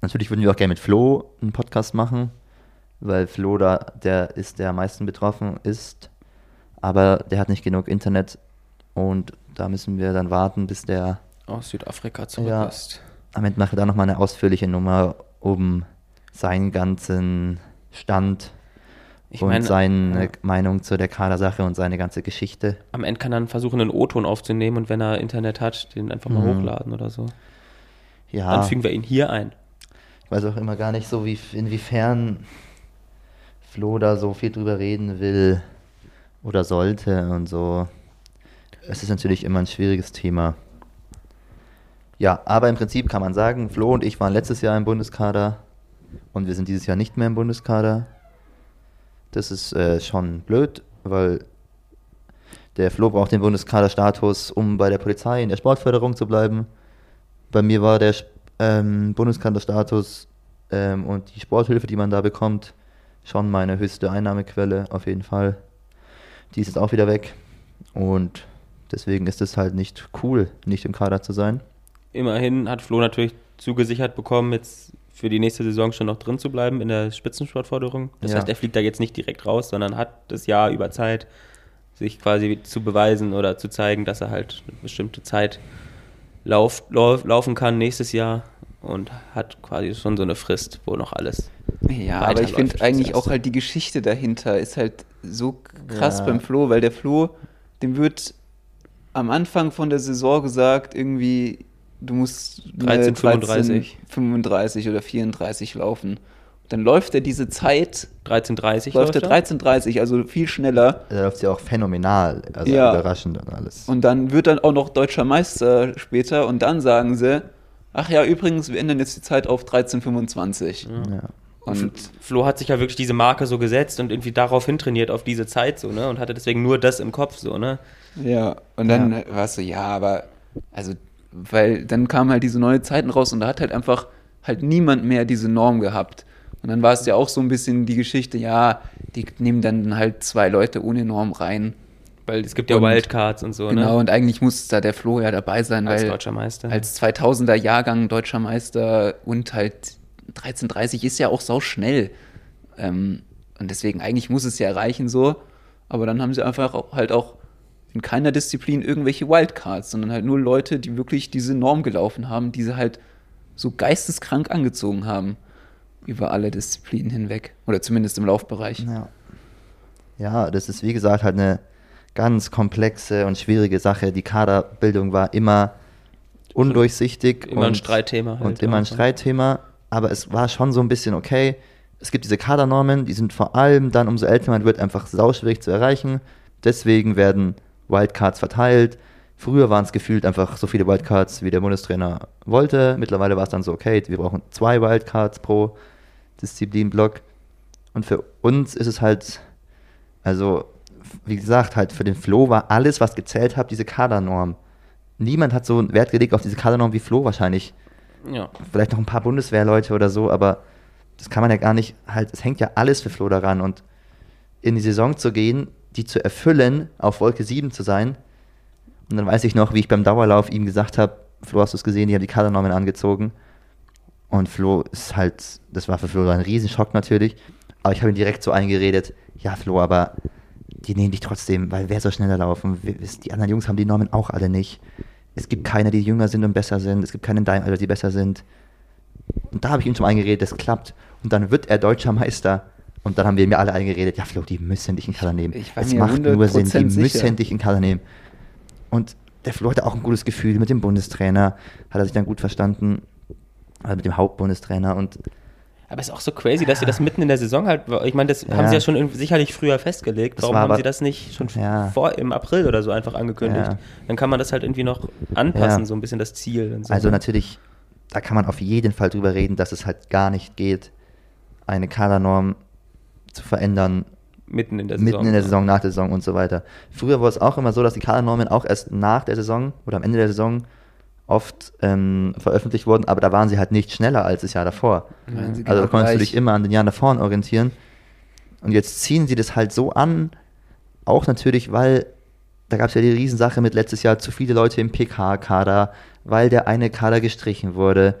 Natürlich würden wir auch gerne mit Flo einen Podcast machen, weil Flo da der ist, der am meisten betroffen ist. Aber der hat nicht genug Internet und da müssen wir dann warten, bis der Aus Südafrika zurück Ja. ist. am Ende mache da nochmal eine ausführliche Nummer um seinen ganzen Stand Ich und meine, seine ja. Meinung zu der Kadersache und seine ganze Geschichte. Am Ende kann er dann versuchen, einen O-Ton aufzunehmen und wenn er Internet hat, den einfach mal Mhm. hochladen oder so. Ja, Dann fügen wir ihn hier ein. ich weiß auch immer gar nicht so, wie, inwiefern Flo da so viel drüber reden will oder sollte und so. Es ist natürlich immer ein schwieriges Thema. Ja, aber im Prinzip kann man sagen, Flo und ich waren letztes Jahr im Bundeskader und wir sind dieses Jahr nicht mehr im Bundeskader. Das ist äh, schon blöd, weil der Flo braucht den Bundeskaderstatus, um bei der Polizei in der Sportförderung zu bleiben. Bei mir war der ähm, Bundeskaderstatus ähm, und die Sporthilfe, die man da bekommt, schon meine höchste Einnahmequelle auf jeden Fall. Die ist jetzt auch wieder weg und deswegen ist es halt nicht cool, nicht im Kader zu sein. Immerhin hat Flo natürlich zugesichert bekommen, jetzt für die nächste Saison schon noch drin zu bleiben in der Spitzensportforderung. Das Ja. heißt, er fliegt da jetzt nicht direkt raus, sondern hat das Jahr über Zeit, sich quasi zu beweisen oder zu zeigen, dass er halt eine bestimmte Zeit lauf, lauf, laufen kann nächstes Jahr und hat quasi schon so eine Frist, wo noch alles. Ja, aber ich finde eigentlich auch halt die Geschichte dahinter ist halt so krass Ja. beim Flo, weil der Flo, dem wird am Anfang von der Saison gesagt, irgendwie, du musst eine 13,35. 35 oder 34 laufen. Dann läuft er diese Zeit, 13.30 läuft er er? 13,30, also viel schneller. Da läuft sie auch phänomenal, also Ja. überraschend und alles. Und dann wird dann auch noch deutscher Meister später und dann sagen sie, ach ja, übrigens, wir ändern jetzt die Zeit auf 13,25. ja. Und Flo hat sich ja wirklich diese Marke so gesetzt und irgendwie darauf hintrainiert, auf diese Zeit so, ne? Und hatte deswegen nur das im Kopf so, ne? Ja, und dann Ja. war es so, ja, aber, also, weil dann kamen halt diese neue Zeiten raus und da hat halt einfach halt niemand mehr diese Norm gehabt. Und dann war es ja auch so ein bisschen die Geschichte, ja, die nehmen dann halt zwei Leute ohne Norm rein. Weil es gibt ja Und- Wildcards und so, genau, ne? und eigentlich muss da der Flo ja dabei sein, Als weil deutscher Meister. als 2000er Jahrgang deutscher Meister und halt 1330 ist ja auch sau schnell. Ähm, und deswegen eigentlich muss es ja erreichen so. Aber dann haben sie einfach auch, halt auch in keiner Disziplin irgendwelche Wildcards, sondern halt nur Leute, die wirklich diese Norm gelaufen haben, die sie halt so geisteskrank angezogen haben über alle Disziplinen hinweg. Oder zumindest im Laufbereich. Ja. ja, das ist wie gesagt halt eine ganz komplexe und schwierige Sache. Die Kaderbildung war immer undurchsichtig Immer ein und, Streitthema halt und immer ein auch, ne? Streitthema, aber es war schon so ein bisschen okay. Es gibt diese Kadernormen, die sind vor allem dann, umso älter man wird, einfach sauschwierig zu erreichen. Deswegen werden Wildcards verteilt. Früher waren es gefühlt einfach so viele Wildcards, wie der Bundestrainer wollte. Mittlerweile war es dann so, okay, wir brauchen zwei Wildcards pro Disziplinblock. Und für uns ist es halt, also, wie gesagt, halt für den Flo war alles, was gezählt hat, diese Kadernorm. Niemand hat so einen Wert gelegt auf diese Kadernorm wie Flo wahrscheinlich. ja. Vielleicht noch ein paar Bundeswehrleute oder so, aber das kann man ja gar nicht, halt, es hängt ja alles für Flo daran. Und in die Saison zu gehen, die zu erfüllen, auf Wolke 7 zu sein. Und dann weiß ich noch, wie ich beim Dauerlauf ihm gesagt habe, Flo, hast du es gesehen, die haben die Kadernormen angezogen. Und Flo ist halt, das war für Flo ein Riesenschock natürlich. Aber ich habe ihn direkt so eingeredet, ja Flo, aber die nehmen dich trotzdem, weil wer soll schneller laufen? Die anderen Jungs haben die Normen auch alle nicht. Es gibt keine, die jünger sind und besser sind. Es gibt keine in deinem Alter, die besser sind. Und da habe ich ihm schon eingeredet, das klappt. Und dann wird er deutscher Meister. Und dann haben wir mir alle eingeredet, ja Flo, die müssen dich in Kader nehmen. Ich war es macht nur Sinn, die 100% sicher. müssen dich in Kader nehmen. Und der Flo hatte auch ein gutes Gefühl mit dem Bundestrainer, hat er sich dann gut verstanden, also mit dem Hauptbundestrainer und Aber es ist auch so crazy, dass sie das mitten in der Saison halt, ich meine, das haben sie ja schon sicherlich früher festgelegt. Warum war haben sie das nicht schon vor im April oder so einfach angekündigt? Dann kann man das halt irgendwie noch anpassen, so ein bisschen das Ziel. So. Also natürlich, da kann man auf jeden Fall drüber reden, dass es halt gar nicht geht, eine Kadernorm zu verändern, mitten in der Saison. mitten in der Saison, nach der Saison und so weiter. Früher war es auch immer so, dass die Kadernormen auch erst nach der Saison oder am Ende der Saison oft ähm, veröffentlicht wurden, aber da waren sie halt nicht schneller als das Jahr davor. Sie Also da konntest du gleich. dich immer an den Jahren davor orientieren. Und jetzt ziehen sie das halt so an, auch natürlich, weil da gab es ja die Riesensache mit letztes Jahr zu viele Leute im PK-Kader, weil der eine Kader gestrichen wurde.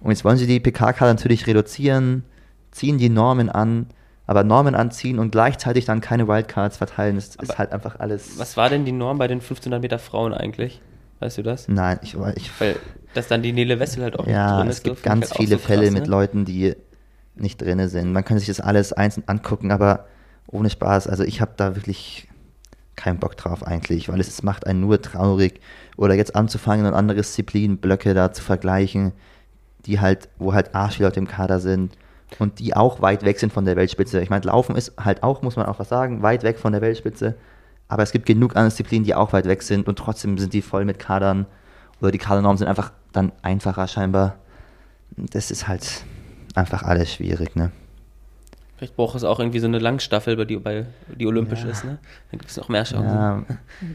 Und jetzt wollen sie die PK-Kader natürlich reduzieren, ziehen die Normen an, aber Normen anziehen und gleichzeitig dann keine Wildcards verteilen, das ist Aber halt einfach alles. Was war denn die Norm bei den 1500 Meter Frauen eigentlich? Weißt du das? Nein, ich, ich Weil, dass dann die Nele Wessel halt auch ja, nicht drin es ist. gibt so, finde ganz halt viele so Fälle krass, mit ne? Leuten, die nicht drin sind. Man kann sich das alles einzeln angucken, aber ohne Spaß. Also ich habe da wirklich keinen Bock drauf eigentlich, weil es, es macht einen nur traurig. Oder jetzt anzufangen und andere Disziplinenblöcke da zu vergleichen, die halt, wo halt Arschleute im Kader sind und die auch weit weg sind von der Weltspitze. Ich meine, Laufen ist halt auch, muss man auch was sagen, weit weg von der Weltspitze. Aber es gibt genug andere Disziplinen, die auch weit weg sind und trotzdem sind die voll mit Kadern. Oder die Kadernormen sind einfach dann einfacher scheinbar. Das ist halt einfach alles schwierig, ne? Vielleicht braucht es auch irgendwie so eine Langstaffel, bei die, bei, die olympisch ist, ne? Dann gibt es noch mehr Chancen. Ja,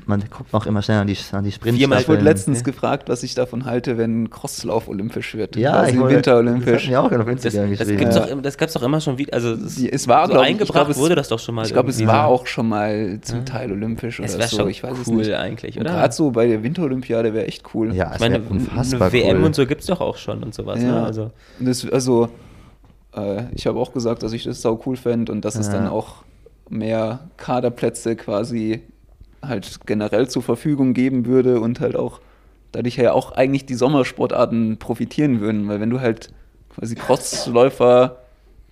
man guckt auch immer schnell an die, an die Sprint. Viermal Ich wurde letztens gefragt, was ich davon halte, wenn Crosslauf olympisch wird. Ja, quasi ich wollte- Winter Das auch auf Das, Instagram das geschrieben. gibt's Ja. doch, das gab's doch immer schon wieder. Also es, es war, so glaub eingebracht glaub, es- wurde das doch schon mal. Ich glaube, es war auch schon mal zum Teil olympisch Es oder wäre so. schon ich weiß es cool nicht. eigentlich, oder? Gerade so bei der Winterolympiade wäre echt cool. ja, Ich es meine, unfassbar eine WM cool. und so gibt's doch auch schon und sowas. Ja. Ne? Also, Und das, also, äh, ich habe auch gesagt, dass ich das sau cool fände und dass es Ja. dann auch mehr Kaderplätze quasi halt generell zur Verfügung geben würde und halt auch dadurch ja auch eigentlich die Sommersportarten profitieren würden, weil wenn du halt quasi Crossläufer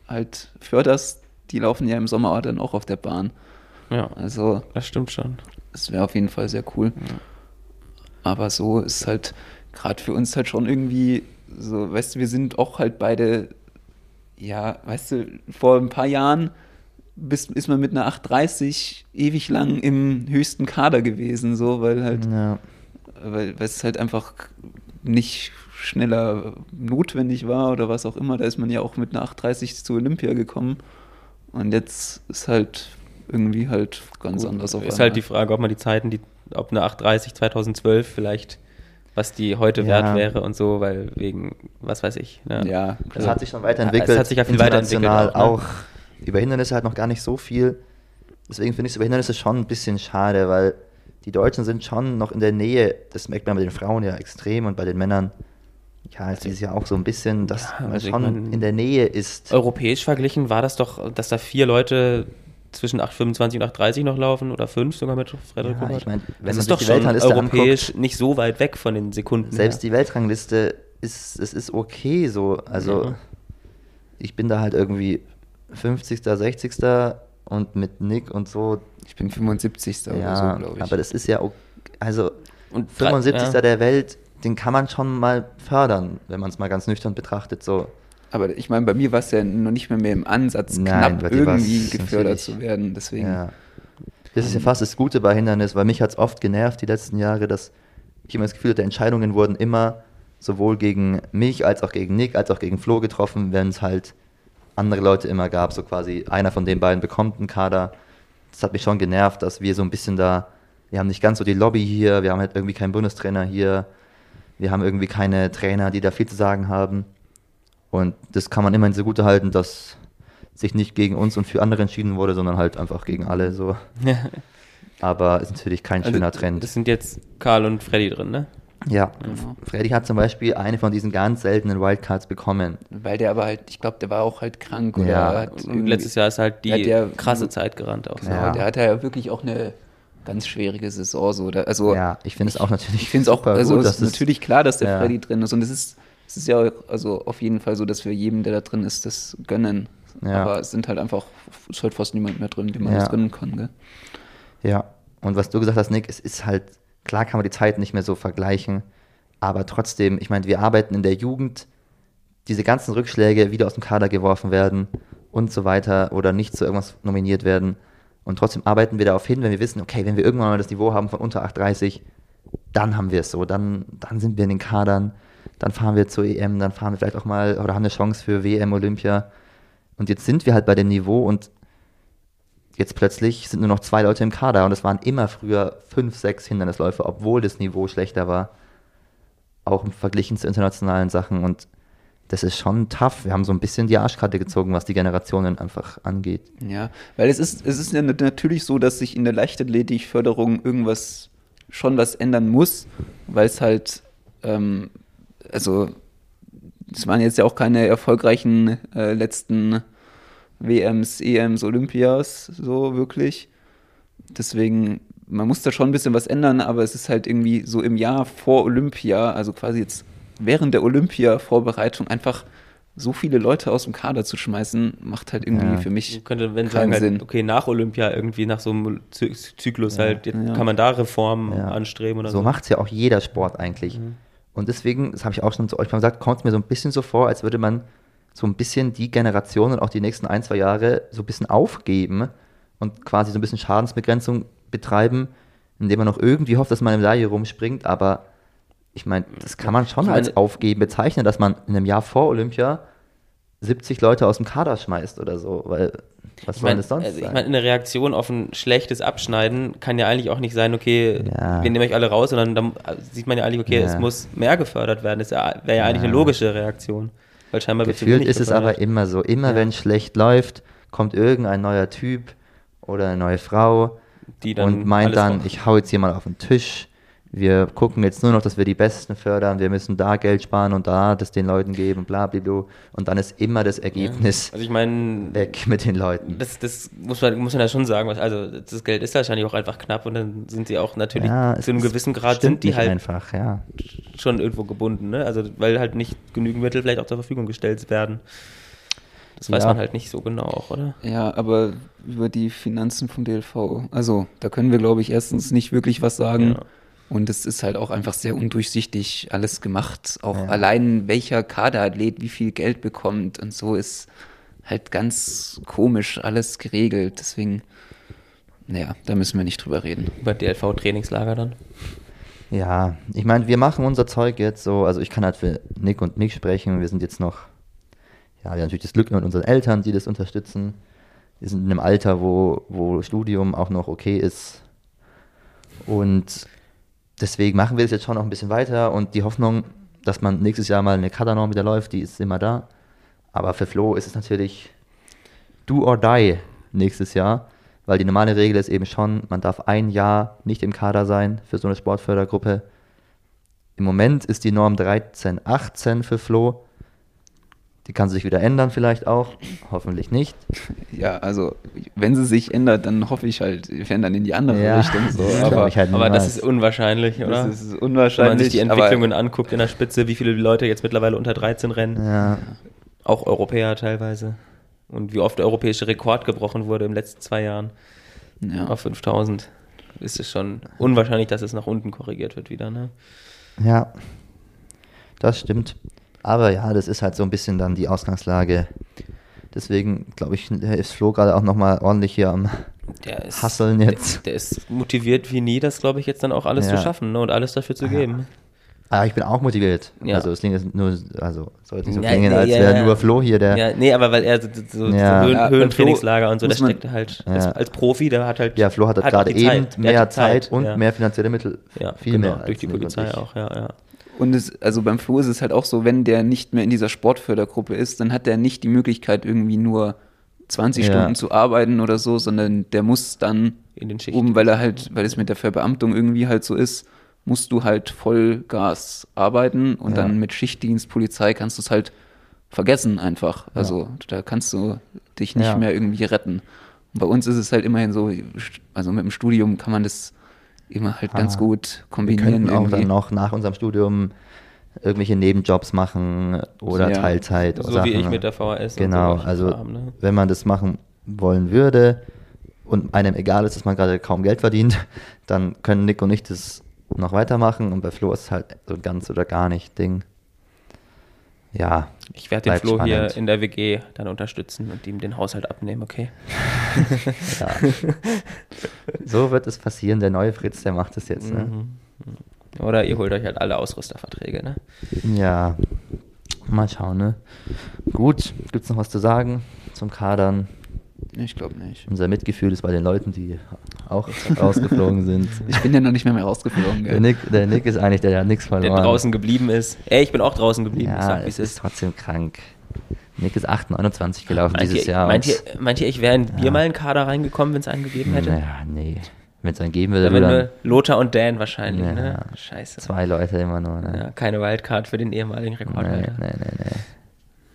halt förderst, die laufen ja im Sommer dann auch auf der Bahn. ja, Also das stimmt schon. das wäre auf jeden Fall sehr cool. Aber so ist halt gerade für uns halt schon irgendwie so, weißt du, wir sind auch halt beide, ja, weißt du, vor ein paar Jahren bis, ist man mit einer 830 ewig lang im höchsten Kader gewesen, so, weil halt, ja. weil, weil es halt einfach nicht schneller notwendig war oder was auch immer. Da ist man ja auch mit einer 830 zu Olympia gekommen. Und jetzt ist halt irgendwie halt ganz Gut, anders auf Ist einmal. halt die Frage, ob man die Zeiten, die, ob eine 830 2012 vielleicht, was die heute Ja. wert wäre und so, weil wegen, was weiß ich. Ne? Ja, Das klar. hat sich schon weiterentwickelt. Es hat sich ja viel weiterentwickelt auch, auch. ne? Über Hindernisse halt noch gar nicht so viel. Deswegen finde ich es über Hindernisse schon ein bisschen schade, weil die Deutschen sind schon noch in der Nähe. Das merkt man bei den Frauen ja extrem und bei den Männern. Ja, es ist ja auch so ein bisschen, dass Ja, man also schon mein- in der Nähe ist. Europäisch verglichen war das doch, dass da vier Leute zwischen 8,25 und 8,30 noch laufen oder fünf sogar mit Frederik Ja, ich mein, wenn das ist doch die schon europäisch nicht so weit weg von den Sekunden. Selbst her. die Weltrangliste ist, es ist okay so. Also Ja. ich bin da halt irgendwie 50., 60. und mit Nick und so. Ich bin 75. oder ja, so, glaube ich. aber das ist ja okay. Also Und drei- 75. ja. der Welt, den kann man schon mal fördern, wenn man es mal ganz nüchtern betrachtet. So. Aber ich meine, bei mir war es ja noch nicht mehr, mehr im Ansatz, Nein, knapp irgendwie gefördert zu werden. Deswegen, Ja. Das ist ja fast das Gute bei Hindernis, weil mich hat es oft genervt die letzten Jahre, dass ich immer das Gefühl hatte, Entscheidungen wurden immer sowohl gegen mich als auch gegen Nick als auch gegen Flo getroffen, wenn es halt andere Leute immer gab, so quasi einer von den beiden bekommt einen Kader. Das hat mich schon genervt, dass wir so ein bisschen da, wir haben nicht ganz so die Lobby hier, wir haben halt irgendwie keinen Bundestrainer hier, wir haben irgendwie keine Trainer, die da viel zu sagen haben. Und das kann man immerhin so gut halten, dass sich nicht gegen uns und für andere entschieden wurde, sondern halt einfach gegen alle so. Aber ist natürlich kein Also, schöner Trend. Das sind jetzt Karl und Freddy drin, ne? ja, Genau. Freddy hat zum Beispiel eine von diesen ganz seltenen Wildcards bekommen. weil der aber halt, ich glaube, der war auch halt krank oder Ja. hat Und letztes Jahr ist halt die hat der- krasse Zeit gerannt auch. Genau, Ja. der hatte ja wirklich auch eine ganz schwierige Saison. So. Also, ja, ich finde es auch natürlich Ich finde es auch, also ist natürlich klar, dass der ja. Freddy drin ist. Und es ist, es ist ja auch, also auf jeden Fall so, dass wir jedem, der da drin ist, das gönnen. Ja. aber es sind halt einfach, ist halt fast niemand mehr drin, den man Ja. das gönnen kann. Gell? Ja, und was du gesagt hast, Nick, es ist halt, klar kann man die Zeit nicht mehr so vergleichen, aber trotzdem, ich meine, wir arbeiten in der Jugend, diese ganzen Rückschläge wieder aus dem Kader geworfen werden und so weiter oder nicht zu irgendwas nominiert werden. Und trotzdem arbeiten wir darauf hin, wenn wir wissen, okay, wenn wir irgendwann mal das Niveau haben von unter 8,30, dann haben wir es so, dann, dann sind wir in den Kadern, dann fahren wir zur EM, dann fahren wir vielleicht auch mal oder haben eine Chance für WM, Olympia. Und jetzt sind wir halt bei dem Niveau und jetzt plötzlich sind nur noch zwei Leute im Kader und es waren immer früher fünf, sechs Hindernisläufe, obwohl das Niveau schlechter war. Auch im Verglichen zu internationalen Sachen und das ist schon tough. Wir haben so ein bisschen die Arschkarte gezogen, was die Generationen einfach angeht. Ja, weil es ist, es ist ja nat- natürlich so, dass sich in der Leichtathletikförderung irgendwas schon was ändern muss, weil es halt, ähm, also es waren jetzt ja auch keine erfolgreichen äh, letzten WMs, EMs, Olympias, so wirklich. Deswegen, man muss da schon ein bisschen was ändern, aber es ist halt irgendwie so im Jahr vor Olympia, also quasi jetzt während der Olympia-Vorbereitung einfach so viele Leute aus dem Kader zu schmeißen, macht halt irgendwie Ja. für mich Ich könnte, wenn keinen sagen, halt, Sinn. okay, nach Olympia irgendwie, nach so einem Zy Zyklus Ja. halt, jetzt Ja. kann man da Reformen Ja. anstreben oder so so. macht es ja auch jeder Sport eigentlich. Und deswegen, das habe ich auch schon zu euch mal gesagt, kommt es mir so ein bisschen so vor, als würde man so ein bisschen die Generation und auch die nächsten ein, zwei Jahre so ein bisschen aufgeben und quasi so ein bisschen Schadensbegrenzung betreiben, indem man noch irgendwie hofft, dass man im Medaille rumspringt. Aber ich meine, das kann man schon Ich als meine- Aufgeben bezeichnen, dass man in einem Jahr vor Olympia 70 Leute aus dem Kader schmeißt oder so. Weil, was Ich soll das sonst also ich sein? meine, eine Reaktion auf ein schlechtes Abschneiden kann ja eigentlich auch nicht sein, okay, Ja. wir nehmen euch alle raus, sondern dann sieht man ja eigentlich, okay, Ja. es muss mehr gefördert werden. Das wäre ja eigentlich eine logische Reaktion. Weil scheinbar Gefühlt ist es gefördert. aber immer so. Immer wenn es schlecht läuft, kommt irgendein neuer Typ oder eine neue Frau und meint dann, ich hau jetzt hier mal auf den Tisch. Wir gucken jetzt nur noch, dass wir die Besten fördern. Wir müssen da Geld sparen und da das den Leuten geben, bla bla bla. Und dann ist immer das Ergebnis Also ich meine, weg mit den Leuten. das, das muss, man, muss man ja schon sagen. Also das Geld ist wahrscheinlich auch einfach knapp und dann sind sie auch natürlich Ja, zu einem ist- gewissen Grad sind die halt einfach, ja. schon irgendwo gebunden, ne? Also weil halt nicht genügend Mittel vielleicht auch zur Verfügung gestellt werden. Das weiß Ja. man halt nicht so genau auch, oder? Ja, aber über die Finanzen vom DLV. Also, da können wir, glaube ich, erstens nicht wirklich was sagen. Ja. Und es ist halt auch einfach sehr undurchsichtig alles gemacht. Auch Ja. allein welcher Kaderathlet wie viel Geld bekommt und so ist halt ganz komisch alles geregelt. Deswegen, naja, da müssen wir nicht drüber reden. Über DLV-Trainingslager dann. Ja, ich meine, wir machen unser Zeug jetzt so, also ich kann halt für Nick und mich sprechen, wir sind jetzt noch, ja, wir haben natürlich das Glück mit unseren Eltern, die das unterstützen. Wir sind in einem Alter, wo, wo Studium auch noch okay ist. Und deswegen machen wir das jetzt schon noch ein bisschen weiter und die Hoffnung, dass man nächstes Jahr mal eine Kadernorm wieder läuft, die ist immer da. Aber für Flo ist es natürlich do or die nächstes Jahr, weil die normale Regel ist eben schon, man darf ein Jahr nicht im Kader sein für so eine Sportfördergruppe. Im Moment ist die Norm 13, 18 für Flo. Die kann sich wieder ändern vielleicht auch, hoffentlich nicht. Ja, also, wenn sie sich ändert, dann hoffe ich halt, wir dann in die andere Ja, Richtung. So. das Aber halt Aber das ist unwahrscheinlich, oder? das ist Wenn unwahrscheinlich. man sich die aber- Entwicklungen anguckt in der Spitze, wie viele Leute jetzt mittlerweile unter 13 rennen, Ja, auch Europäer teilweise. Und wie oft der europäische Rekord gebrochen wurde in den letzten zwei Jahren Ja. auf 5000. Ist es schon unwahrscheinlich, dass es nach unten korrigiert wird wieder, ne? ja, das stimmt. Aber ja, das ist halt so ein bisschen dann die Ausgangslage. Deswegen glaube ich, ist Flo gerade auch nochmal ordentlich hier am Der ist, Hasseln jetzt. Der, der ist motiviert wie nie, das glaube ich jetzt dann auch alles Ja. zu schaffen ne? und alles dafür zu geben. Ah, ich bin auch motiviert. Ja. Also es klingt jetzt nur, also soll jetzt nicht so Ja, klingen, ja, als ja, wäre ja. nur Flo hier der. Ja, nee, aber weil er so, so, Ja. so Höhen, Höhentrainingslager und so, das steckt halt Ja. als, als Profi, der hat halt Ja, Flo hat, auch gerade eben Zeit. Mehr die Zeit, und ja. mehr finanzielle Mittel. ja, viel genau, mehr. durch als die Polizei auch, ja, ja. Und es, also beim Flo ist es halt auch so, wenn der nicht mehr in dieser Sportfördergruppe ist, dann hat er nicht die Möglichkeit, irgendwie nur 20 Ja. Stunden zu arbeiten oder so, sondern der muss dann, In den Schichten. um, weil er halt, weil es mit der Verbeamtung irgendwie halt so ist, musst du halt Vollgas arbeiten und Ja. dann mit Schichtdienst, Polizei kannst du es halt vergessen einfach. Also da kannst du dich nicht Ja. mehr irgendwie retten. Und bei uns ist es halt immerhin so, also mit dem Studium kann man das immer halt ganz Ah. gut Wir kombinieren könnten auch irgendwie. dann noch nach unserem Studium irgendwelche Nebenjobs machen oder Ja. Teilzeit. So Sachen. wie ich mit der VHS. und Genau, solchen also Kram, ne? wenn man das machen wollen würde und einem egal ist, dass man gerade kaum Geld verdient, dann können Nick und ich das noch weitermachen und bei Flo ist es halt so ein ganz oder gar nicht Ding. Ja, Ich werde den Flo hier spannend. in der WG dann unterstützen und ihm den Haushalt abnehmen, okay? *laughs* ja. so wird es passieren. Der neue Fritz, der macht es jetzt. Ne? Mhm. Oder ihr holt euch halt alle Ausrüsterverträge, ne? Ja, mal schauen. Ne? Gut, gibt es noch was zu sagen zum Kadern? Ich glaube nicht. Unser Mitgefühl ist bei den Leuten, die auch rausgeflogen sind. *laughs* Ich bin ja noch nicht mehr, mehr rausgeflogen. Der Gell? Nick, der Nick ist eigentlich der, der hat nichts Der verloren. draußen geblieben ist. Ey, ich bin auch draußen geblieben. ja, sag, es ist trotzdem krank. Nick ist 8,29 gelaufen Meint dieses ihr, Jahr. meint, ihr, meint ihr, ich wäre in wir mal in den Kader reingekommen, wenn es einen gegeben hätte? Naja, nee. Wenn es einen geben würde, dann nur Lothar und Dan wahrscheinlich, Ja. ne? Scheiße. zwei Leute immer nur. Ne? Ja, keine Wildcard für den ehemaligen nee, Rekordhalter. nee, nee, nee.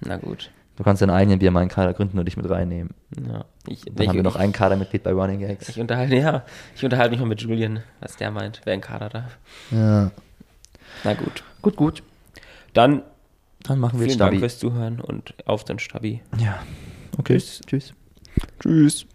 Na gut. Du kannst deinen eigenen Bier mal einen Kader gründen und dich mit reinnehmen. Ja. Ich, Dann ich, haben wir noch ich, ein Kadermitglied bei Running Gags. Ich unterhalte, ja, ich unterhalte mich mal mit Julian, was der meint, wer in den Kader darf. Ja. Na gut. Gut, gut. Dann Dann machen wir vielen Stabi. Dank fürs Zuhören und auf den Stabi. Ja. Okay. Tschüss. Tschüss.